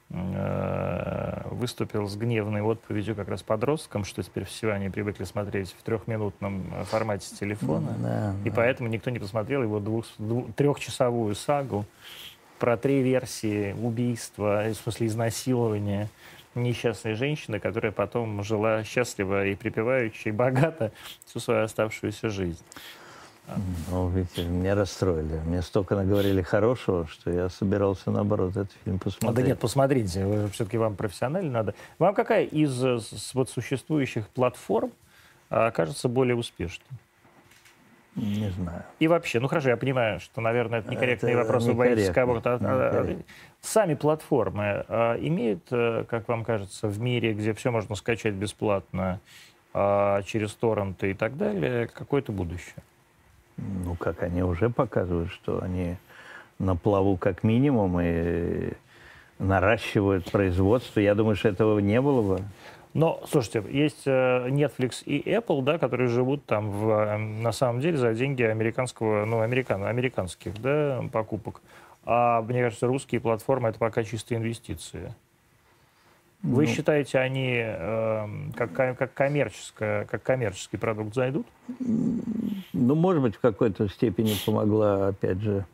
э, выступил с гневной отповедью как раз подросткам, что теперь все они привыкли смотреть в трехминутном формате с телефона. Да, И да. поэтому никто не посмотрел его двух, дву- трехчасовую сагу про три версии убийства, в смысле изнасилования несчастной женщины, которая потом жила счастливо и припеваючи, и богато всю свою оставшуюся жизнь. Ну, видите, меня расстроили. Мне столько наговорили хорошего, что я собирался, наоборот, этот фильм посмотреть. да нет, посмотрите, все-таки вам профессионально надо. Вам какая из э, вот существующих платформ а, кажется более успешной? Не знаю. И вообще, ну хорошо, я понимаю, что, наверное, это некорректный Это вопрос, вы боитесь кого-то. а- а- некорректно. Сами платформы а, имеют, э, как вам кажется, в мире, где все можно скачать бесплатно а, через торренты и так далее, какое-то будущее? Ну, как они уже показывают, что они на плаву как минимум и наращивают производство. Я думаю, что этого не было бы. Но, слушайте, есть э, Netflix и Apple, да, которые живут там в, э, на самом деле за деньги американского, ну, американ, американских, да, покупок. А мне кажется, русские платформы это пока чистые инвестиции. Вы Ну. считаете, они э, как, как, коммерческое, как коммерческий продукт зайдут? Ну, может быть, в какой-то степени помогла, опять же,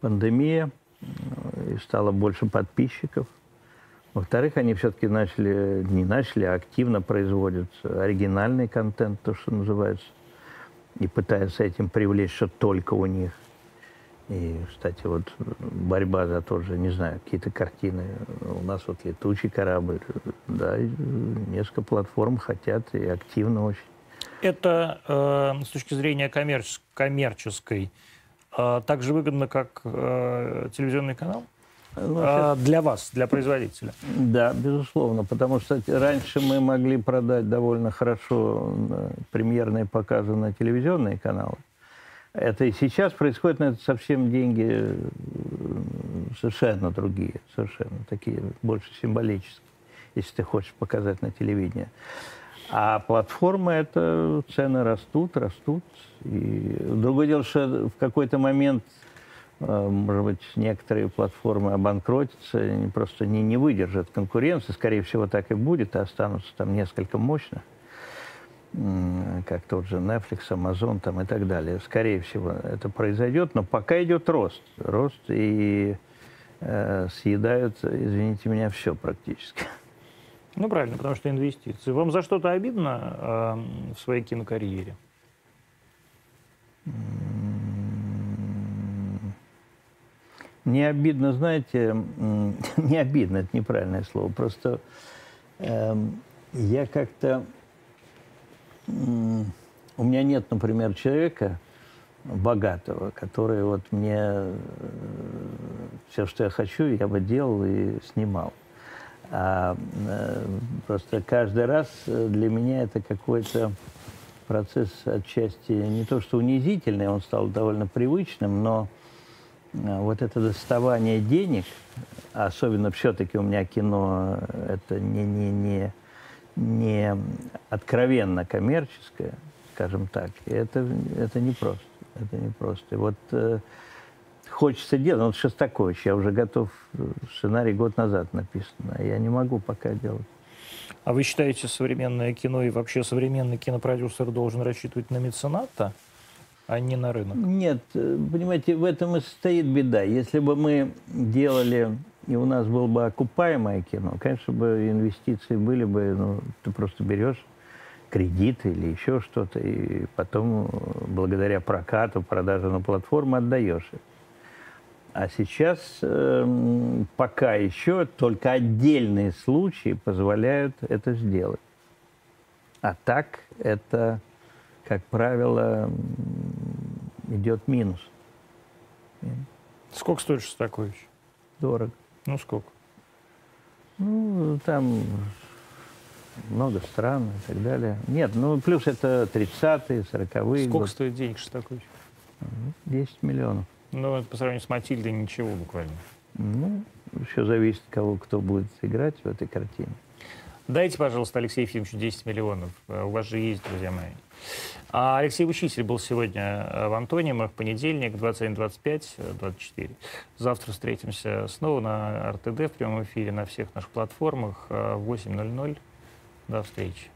пандемия, э, и стало больше подписчиков. Во-вторых, они все-таки начали, не начали, а активно производят оригинальный контент, то, что называется, и пытаются этим привлечь, что только у них. И, кстати, вот борьба за тот же, не знаю, какие-то картины. У нас вот летучий корабль, да, несколько платформ хотят и активно очень. Это э, с точки зрения коммерчес- коммерческой э, так же выгодно, как э, телевизионный канал? Э, для вас, для производителя? Да, безусловно, потому что раньше мы могли продать довольно хорошо премьерные показы на телевизионные каналы. Это и сейчас происходит, но это совсем деньги совершенно другие, совершенно такие больше символические, если ты хочешь показать на телевидении. А платформы это цены растут, растут. И другое дело, что в какой-то момент может быть, некоторые платформы обанкротятся, они просто не, не выдержат конкуренции. Скорее всего, так и будет, и останутся там несколько мощных, как тот же Netflix, Amazon там, и так далее. Скорее всего, это произойдет, но пока идет рост. Рост и э, съедают, извините меня, все практически. Ну, правильно, потому что инвестиции. Вам за что-то обидно э, в своей кинокарьере? Не обидно, знаете, *laughs* не обидно, это неправильное слово. Просто эм, я как-то... м, у меня нет, например, человека богатого, который вот мне все, что я хочу, я бы делал и снимал. А э, просто каждый раз э, для меня это какой-то процесс отчасти не то что унизительный, он стал довольно привычным, но вот это доставание денег, а особенно все-таки у меня кино это не, не, не, не откровенно коммерческое, скажем так, это, это непросто. Это непросто. И вот э, хочется делать. Ну, Вот Шостакович, я уже готов, сценарий год назад написан, а я не могу пока делать. А вы считаете, современное кино и вообще современный кинопродюсер должен рассчитывать на мецената, а не на рынок? Нет, э, понимаете, в этом и состоит беда. Если бы мы делали, и у нас было бы окупаемое кино, конечно бы инвестиции были бы, ну, ты просто берешь кредит или еще что-то, и потом э, благодаря прокату, продаже на платформу отдаешь их. А сейчас эм, пока еще только отдельные случаи позволяют это сделать. А так это, как правило, идет минус. Сколько стоит Шостакович? Дорого. Ну, сколько? Ну, там много стран и так далее. Нет, ну плюс это 30-е, 40-е Сколько годы. стоит денег Шостакович? 10 миллионов. Ну, это по сравнению с Матильдой ничего буквально. Ну, все зависит от кого, кто будет играть в этой картине. Дайте, пожалуйста, Алексею Ефимовичу 10 миллионов. Э, у вас же есть, друзья мои. А Алексей Учитель был сегодня э, в Антониумах, понедельник, 21.25, 24. Завтра встретимся снова на РТД в прямом эфире на всех наших платформах э, в 8.00. До встречи.